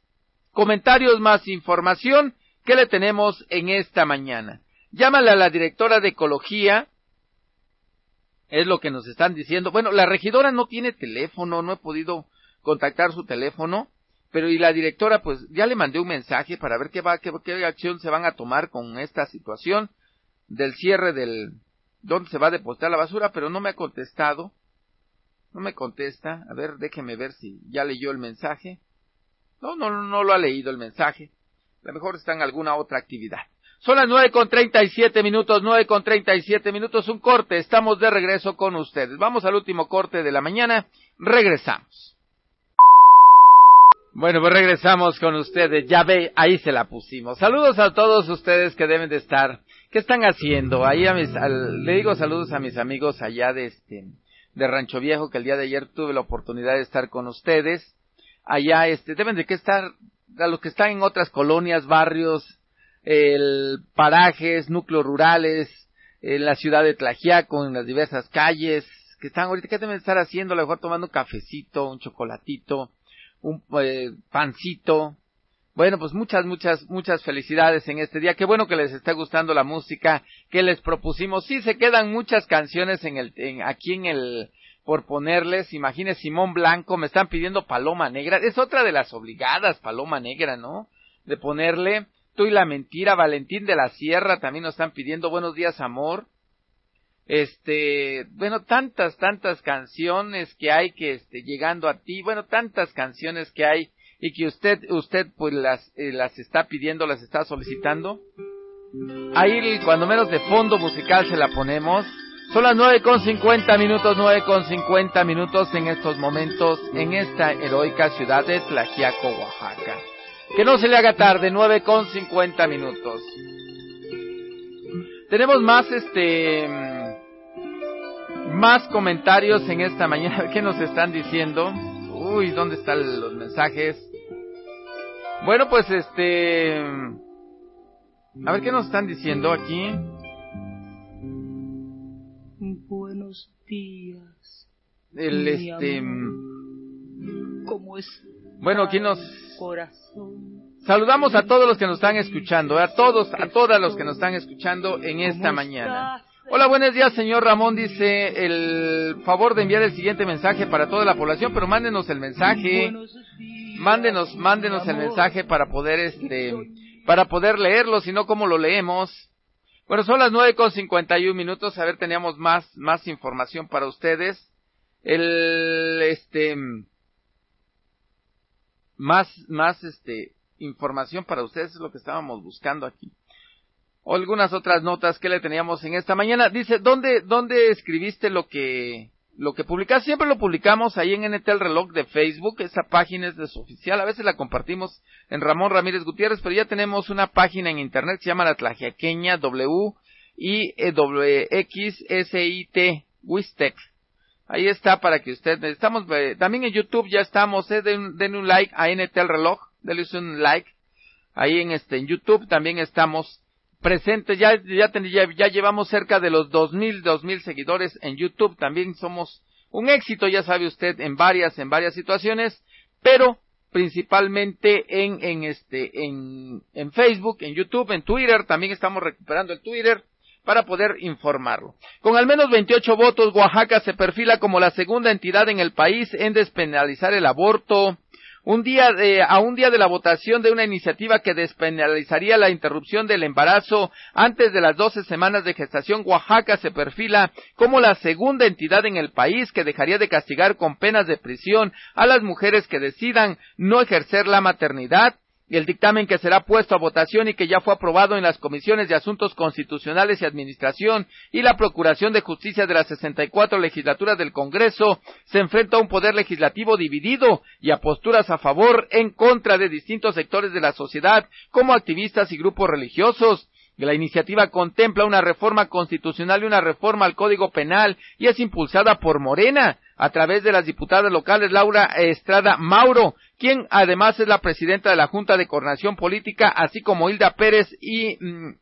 comentarios, más información que le tenemos en esta mañana. Llámale a la directora de Ecología, es lo que nos están diciendo. Bueno, la regidora no tiene teléfono, no he podido contactar su teléfono, pero y la directora pues ya le mandé un mensaje para ver qué va, qué, qué acción se van a tomar con esta situación del cierre del dónde se va a depositar la basura, pero no me ha contestado. No me contesta. A ver, déjeme ver si ya leyó el mensaje. No, no, no lo ha leído el mensaje. A lo mejor está en alguna otra actividad. Son las nueve con treinta y siete minutos, nueve con treinta y siete minutos, un corte. Estamos de regreso con ustedes. Vamos al último corte de la mañana. Regresamos. Bueno, pues regresamos con ustedes. Ya ve, ahí se la pusimos. Saludos a todos ustedes que deben de estar. ¿Qué están haciendo? Ahí a mis, le digo saludos a mis amigos allá de este, de Rancho Viejo, que el día de ayer tuve la oportunidad de estar con ustedes. Allá, este, deben de que estar, a los que están en otras colonias, barrios, el, parajes, núcleos rurales, en la ciudad de Tlajiaco, en las diversas calles, que están ahorita, ¿qué deben estar haciendo? A lo mejor tomando un cafecito, un chocolatito, un eh, pancito. Bueno, pues muchas, muchas, muchas felicidades en este día. Qué bueno que les esté gustando la música que les propusimos. Sí, se quedan muchas canciones en el, en, aquí en el, por ponerles, imagínese Simón Blanco, me están pidiendo Paloma Negra, es otra de las obligadas, Paloma Negra, ¿no? De ponerle, tú y la mentira, Valentín de la Sierra también nos están pidiendo Buenos días amor, este, bueno, tantas, tantas canciones que hay que, este, llegando a ti, bueno, tantas canciones que hay y que usted, usted pues las, eh, las está pidiendo, las está solicitando. Ahí, cuando menos de fondo musical se la ponemos. Son las nueve con cincuenta minutos, nueve con cincuenta minutos en estos momentos en esta heroica ciudad de Tlajiaco, Oaxaca. Que no se le haga tarde, nueve con cincuenta minutos. Tenemos más, este, más comentarios en esta mañana. *laughs* ¿Qué nos están diciendo? Uy, ¿dónde están los mensajes? Bueno, pues este... A ver qué nos están diciendo aquí. Buenos días. El este. ¿Cómo es? Bueno, aquí nos. Corazón. Saludamos a todos los que nos están escuchando, a todos, a todas los que nos están escuchando en esta mañana. Hola, buenos días, señor Ramón. Dice el favor de enviar el siguiente mensaje para toda la población, pero mándenos el mensaje. Mándenos, mándenos el mensaje para poder este, para poder leerlo, si no, ¿cómo lo leemos? Bueno, son las nueve con cincuenta y un minutos. A ver, teníamos más, más información para ustedes. El, este, más, más, este, información para ustedes es lo que estábamos buscando aquí. O algunas otras notas que le teníamos en esta mañana. Dice, ¿dónde, dónde escribiste lo que, lo que publicaste? Siempre lo publicamos ahí en NT el reloj de Facebook. Esa página es de su oficial. A veces la compartimos en Ramón Ramírez Gutiérrez, pero ya tenemos una página en internet se llama La Tlajiaqueña W I e X S I T Wistec. Ahí está para que usted, estamos, eh, también en YouTube ya estamos, eh, den, den, un like a NT el reloj, denle un like. Ahí en este, en YouTube también estamos presentes, ya, ya, ya, ya llevamos cerca de los dos mil, dos mil seguidores en YouTube, también somos un éxito, ya sabe usted, en varias, en varias situaciones, pero principalmente en, en este, en, en Facebook, en YouTube, en Twitter, también estamos recuperando el Twitter, para poder informarlo. Con al menos 28 votos, Oaxaca se perfila como la segunda entidad en el país en despenalizar el aborto. Un día de, a un día de la votación de una iniciativa que despenalizaría la interrupción del embarazo antes de las 12 semanas de gestación, Oaxaca se perfila como la segunda entidad en el país que dejaría de castigar con penas de prisión a las mujeres que decidan no ejercer la maternidad el dictamen que será puesto a votación y que ya fue aprobado en las comisiones de Asuntos Constitucionales y Administración y la Procuración de Justicia de las 64 legislaturas del Congreso se enfrenta a un poder legislativo dividido y a posturas a favor en contra de distintos sectores de la sociedad como activistas y grupos religiosos. La iniciativa contempla una reforma constitucional y una reforma al Código Penal y es impulsada por Morena a través de las diputadas locales Laura Estrada Mauro, quien además es la presidenta de la Junta de Coordinación Política, así como Hilda Pérez y mm,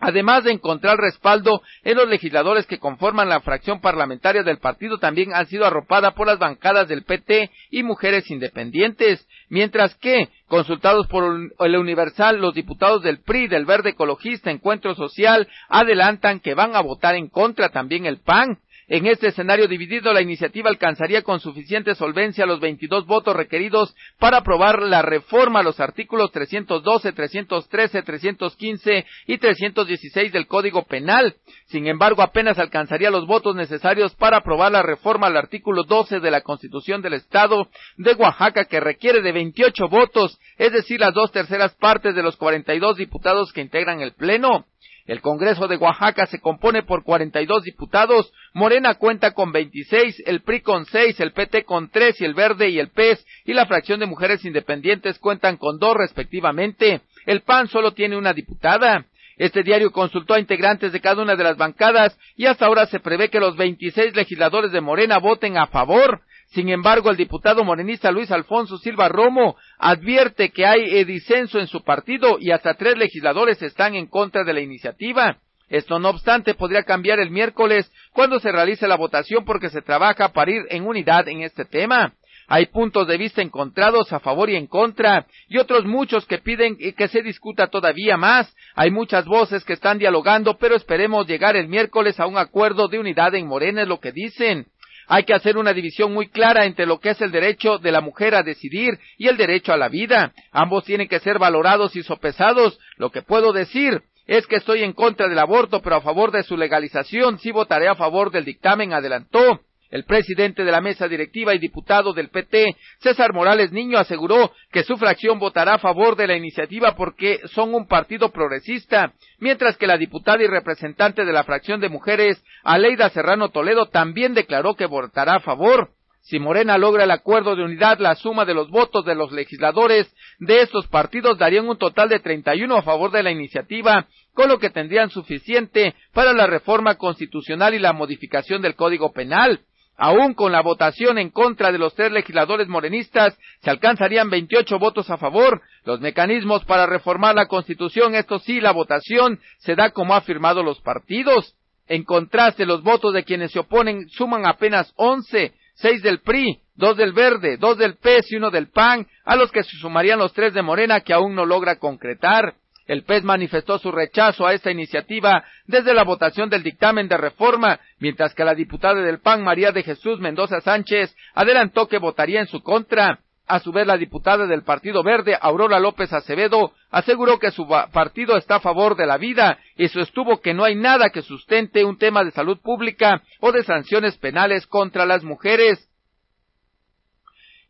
Además de encontrar respaldo en los legisladores que conforman la fracción parlamentaria del partido, también han sido arropadas por las bancadas del PT y mujeres independientes, mientras que, consultados por el Universal, los diputados del PRI, del Verde Ecologista, Encuentro Social, adelantan que van a votar en contra también el PAN, en este escenario dividido, la iniciativa alcanzaría con suficiente solvencia los 22 votos requeridos para aprobar la reforma a los artículos 312, 313, 315 y 316 del Código Penal. Sin embargo, apenas alcanzaría los votos necesarios para aprobar la reforma al artículo 12 de la Constitución del Estado de Oaxaca, que requiere de 28 votos, es decir, las dos terceras partes de los 42 diputados que integran el Pleno. El Congreso de Oaxaca se compone por 42 diputados, Morena cuenta con 26, el PRI con 6, el PT con 3 y el Verde y el PES y la fracción de mujeres independientes cuentan con 2 respectivamente. El PAN solo tiene una diputada. Este diario consultó a integrantes de cada una de las bancadas y hasta ahora se prevé que los 26 legisladores de Morena voten a favor. Sin embargo, el diputado morenista Luis Alfonso Silva Romo advierte que hay disenso en su partido y hasta tres legisladores están en contra de la iniciativa. Esto no obstante podría cambiar el miércoles cuando se realice la votación porque se trabaja para ir en unidad en este tema. Hay puntos de vista encontrados a favor y en contra, y otros muchos que piden que se discuta todavía más. Hay muchas voces que están dialogando, pero esperemos llegar el miércoles a un acuerdo de unidad en Morena, es lo que dicen. Hay que hacer una división muy clara entre lo que es el derecho de la mujer a decidir y el derecho a la vida. Ambos tienen que ser valorados y sopesados. Lo que puedo decir es que estoy en contra del aborto, pero a favor de su legalización. Sí votaré a favor del dictamen, adelantó. El presidente de la mesa directiva y diputado del PT, César Morales Niño, aseguró que su fracción votará a favor de la iniciativa porque son un partido progresista, mientras que la diputada y representante de la fracción de mujeres, Aleida Serrano Toledo, también declaró que votará a favor. Si Morena logra el acuerdo de unidad, la suma de los votos de los legisladores de estos partidos darían un total de 31 a favor de la iniciativa, con lo que tendrían suficiente para la reforma constitucional y la modificación del Código Penal. Aún con la votación en contra de los tres legisladores morenistas, se alcanzarían 28 votos a favor. Los mecanismos para reformar la Constitución, esto sí, la votación se da como ha firmado los partidos. En contraste, los votos de quienes se oponen suman apenas 11, seis del PRI, dos del Verde, dos del PES y uno del PAN, a los que se sumarían los tres de Morena que aún no logra concretar. El PES manifestó su rechazo a esta iniciativa desde la votación del dictamen de reforma, mientras que la diputada del PAN, María de Jesús Mendoza Sánchez, adelantó que votaría en su contra. A su vez, la diputada del Partido Verde, Aurora López Acevedo, aseguró que su partido está a favor de la vida y sostuvo que no hay nada que sustente un tema de salud pública o de sanciones penales contra las mujeres.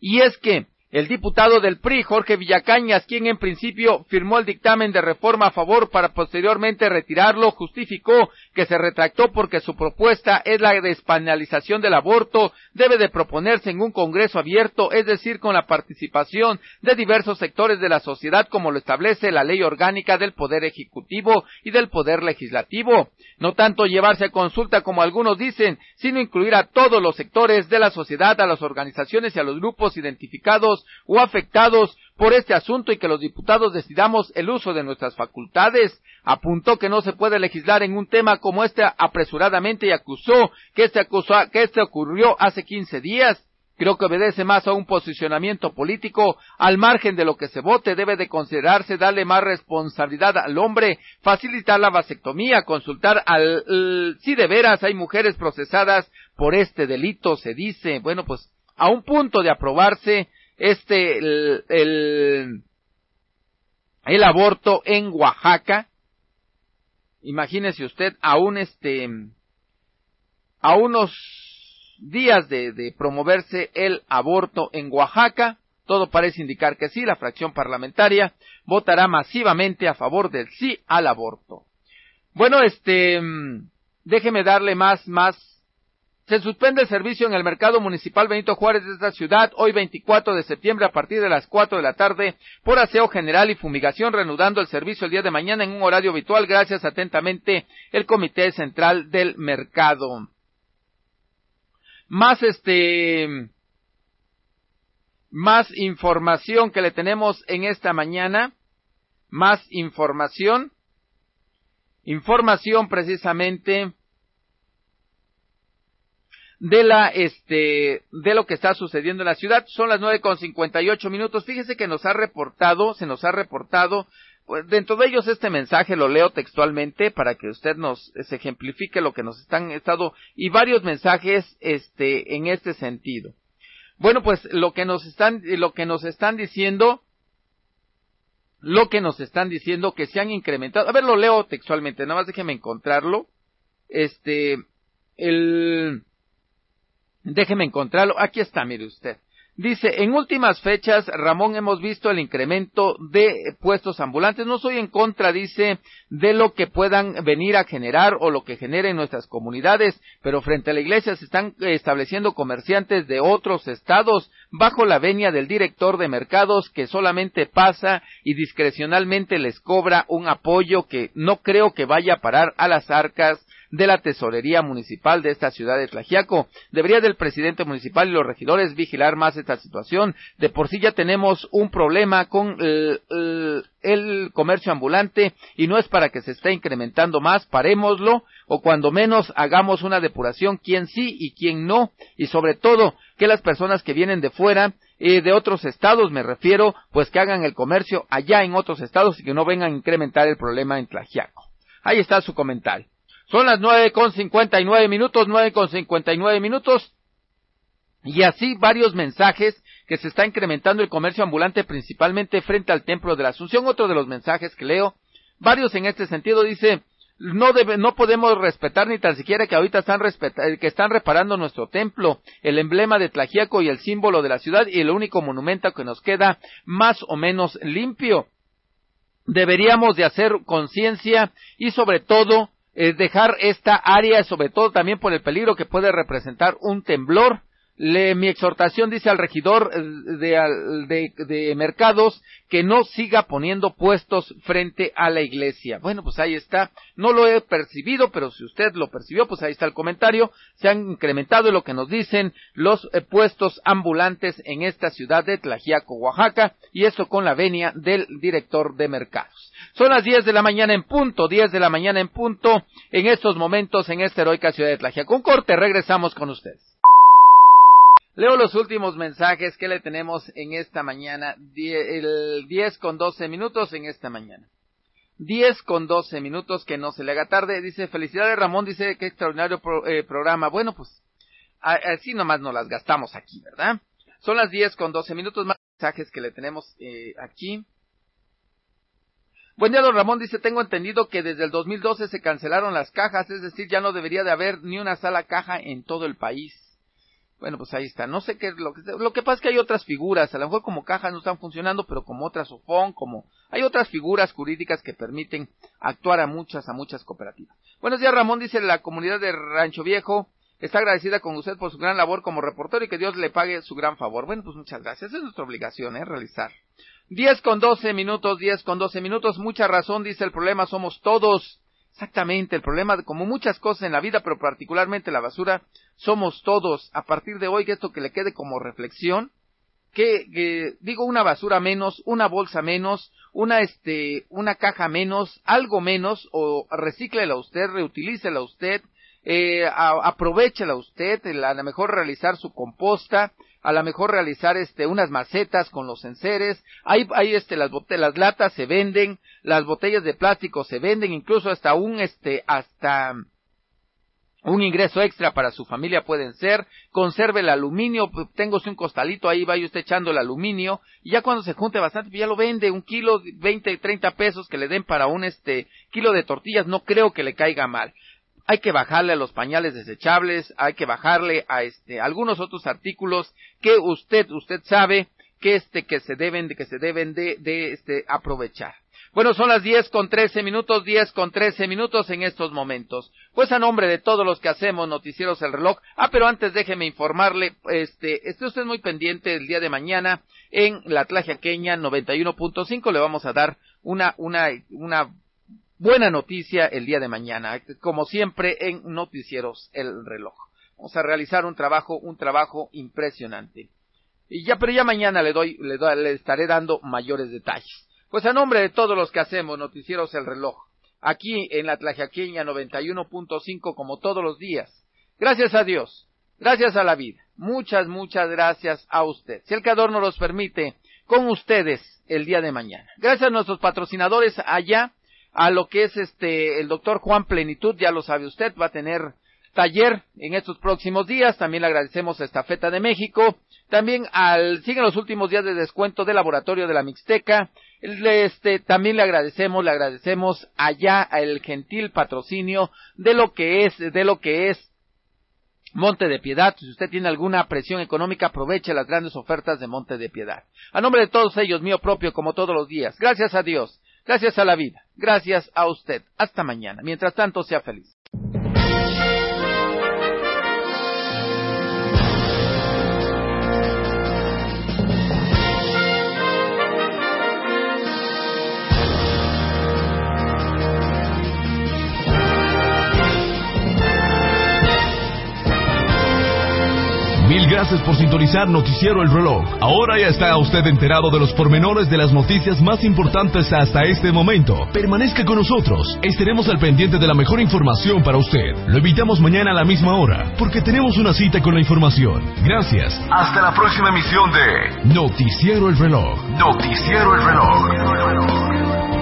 Y es que el diputado del PRI, Jorge Villacañas, quien en principio firmó el dictamen de reforma a favor para posteriormente retirarlo, justificó que se retractó porque su propuesta es la despenalización del aborto, debe de proponerse en un Congreso abierto, es decir, con la participación de diversos sectores de la sociedad como lo establece la ley orgánica del Poder Ejecutivo y del Poder Legislativo. No tanto llevarse a consulta como algunos dicen, sino incluir a todos los sectores de la sociedad, a las organizaciones y a los grupos identificados o afectados por este asunto y que los diputados decidamos el uso de nuestras facultades. Apuntó que no se puede legislar en un tema como este apresuradamente y acusó que este, acusó, que este ocurrió hace 15 días. Creo que obedece más a un posicionamiento político, al margen de lo que se vote, debe de considerarse darle más responsabilidad al hombre, facilitar la vasectomía, consultar al si de veras hay mujeres procesadas por este delito, se dice, bueno, pues a un punto de aprobarse este, el, el, el aborto en Oaxaca. Imagínese usted, aún este, a unos días de, de, promoverse el aborto en Oaxaca, todo parece indicar que sí, la fracción parlamentaria votará masivamente a favor del sí al aborto. Bueno, este, déjeme darle más, más se suspende el servicio en el mercado municipal Benito Juárez de esta ciudad hoy 24 de septiembre a partir de las 4 de la tarde por aseo general y fumigación, reanudando el servicio el día de mañana en un horario habitual. Gracias atentamente el Comité Central del Mercado. Más este, más información que le tenemos en esta mañana. Más información. Información precisamente de la este de lo que está sucediendo en la ciudad. Son las nueve con cincuenta y ocho minutos. Fíjese que nos ha reportado, se nos ha reportado pues, dentro de ellos este mensaje lo leo textualmente para que usted nos se ejemplifique lo que nos están estado y varios mensajes este en este sentido. Bueno, pues lo que nos están lo que nos están diciendo lo que nos están diciendo que se han incrementado. A ver, lo leo textualmente, nada más déjeme encontrarlo. Este el Déjeme encontrarlo. Aquí está, mire usted. Dice, en últimas fechas, Ramón, hemos visto el incremento de puestos ambulantes. No soy en contra, dice, de lo que puedan venir a generar o lo que generen nuestras comunidades, pero frente a la iglesia se están estableciendo comerciantes de otros estados bajo la venia del director de mercados que solamente pasa y discrecionalmente les cobra un apoyo que no creo que vaya a parar a las arcas de la tesorería municipal de esta ciudad de Tlajiaco. Debería del presidente municipal y los regidores vigilar más esta situación. De por sí ya tenemos un problema con el comercio ambulante y no es para que se esté incrementando más, parémoslo o cuando menos hagamos una depuración quién sí y quién no y sobre todo que las personas que vienen de fuera eh, de otros estados me refiero pues que hagan el comercio allá en otros estados y que no vengan a incrementar el problema en Tlajiaco. Ahí está su comentario. Son las nueve con cincuenta y nueve minutos, nueve con cincuenta y nueve minutos. Y así varios mensajes que se está incrementando el comercio ambulante principalmente frente al Templo de la Asunción. Otro de los mensajes que leo, varios en este sentido dice, no, debe, no podemos respetar ni tan siquiera que ahorita están, que están reparando nuestro templo, el emblema de Tlajiaco y el símbolo de la ciudad y el único monumento que nos queda más o menos limpio. Deberíamos de hacer conciencia y sobre todo eh, dejar esta área, sobre todo también por el peligro que puede representar un temblor, le, mi exhortación dice al regidor eh, de, de, mercados que no siga poniendo puestos frente a la iglesia. Bueno, pues ahí está. No lo he percibido, pero si usted lo percibió, pues ahí está el comentario. Se han incrementado lo que nos dicen los eh, puestos ambulantes en esta ciudad de Tlajiaco, Oaxaca, y eso con la venia del director de mercados. Son las 10 de la mañana en punto, 10 de la mañana en punto, en estos momentos en esta heroica ciudad de Tlajiaco. Un corte, regresamos con ustedes. Leo los últimos mensajes que le tenemos en esta mañana, el 10 con 12 minutos en esta mañana. 10 con 12 minutos, que no se le haga tarde. Dice, felicidades Ramón, dice, qué extraordinario eh, programa. Bueno, pues, así nomás nos las gastamos aquí, ¿verdad? Son las 10 con 12 minutos más mensajes que le tenemos eh, aquí. Buen día, don Ramón. Dice, tengo entendido que desde el 2012 se cancelaron las cajas, es decir, ya no debería de haber ni una sala caja en todo el país. Bueno, pues ahí está. No sé qué es lo que... Lo que pasa es que hay otras figuras. A lo mejor como cajas no están funcionando, pero como otras OFON, como... Hay otras figuras jurídicas que permiten actuar a muchas, a muchas cooperativas. Buenos días, Ramón. Dice la comunidad de Rancho Viejo. Está agradecida con usted por su gran labor como reportero y que Dios le pague su gran favor. Bueno, pues muchas gracias. Es nuestra obligación, ¿eh? Realizar. Diez con doce minutos, diez con doce minutos. Mucha razón, dice el problema somos todos. Exactamente, el problema, como muchas cosas en la vida, pero particularmente la basura, somos todos. A partir de hoy, que esto que le quede como reflexión, que, digo una basura menos, una bolsa menos, una este, una caja menos, algo menos, o recíclela usted, reutilícela usted, eh, aprovechela usted, a lo mejor realizar su composta, a lo mejor realizar este unas macetas con los enseres, hay, hay este las las latas se venden, las botellas de plástico se venden, incluso hasta un este hasta un ingreso extra para su familia pueden ser, conserve el aluminio, tengo un costalito ahí, vaya usted echando el aluminio, y ya cuando se junte bastante, pues ya lo vende, un kilo, veinte, treinta pesos que le den para un este kilo de tortillas, no creo que le caiga mal hay que bajarle a los pañales desechables, hay que bajarle a este algunos otros artículos que usted usted sabe que este que se deben de que se deben de, de este aprovechar. Bueno, son las diez con trece minutos, diez con trece minutos en estos momentos. Pues a nombre de todos los que hacemos noticieros el reloj. Ah, pero antes déjeme informarle, este, esté usted muy pendiente el día de mañana en la Tlajaqueña 91.5 le vamos a dar una, una, una buena noticia el día de mañana, como siempre en Noticieros el reloj. Vamos a realizar un trabajo, un trabajo impresionante. Y ya, pero ya mañana le doy, le, doy, le estaré dando mayores detalles. Pues a nombre de todos los que hacemos Noticieros el reloj, aquí en la Tlajaqueña 91.5 como todos los días. Gracias a Dios, gracias a la vida, muchas, muchas gracias a usted. Si el creador nos los permite, con ustedes el día de mañana. Gracias a nuestros patrocinadores allá a lo que es este el doctor Juan Plenitud, ya lo sabe usted, va a tener taller en estos próximos días. También le agradecemos a Estafeta de México. También al, siguen los últimos días de descuento del laboratorio de la Mixteca. Este, también le agradecemos, le agradecemos allá al gentil patrocinio de lo que es, de lo que es Monte de Piedad. Si usted tiene alguna presión económica, aproveche las grandes ofertas de Monte de Piedad. A nombre de todos ellos, mío propio, como todos los días. Gracias a Dios. Gracias a la vida. Gracias a usted. Hasta mañana. Mientras tanto, sea feliz. Gracias por sintonizar Noticiero El Reloj. Ahora ya está usted enterado de los pormenores de las noticias más importantes hasta este momento. Permanezca con nosotros. Estaremos al pendiente de la mejor información para usted. Lo invitamos mañana a la misma hora, porque tenemos una cita con la información. Gracias. Hasta la próxima emisión de Noticiero El Reloj. Noticiero El Reloj.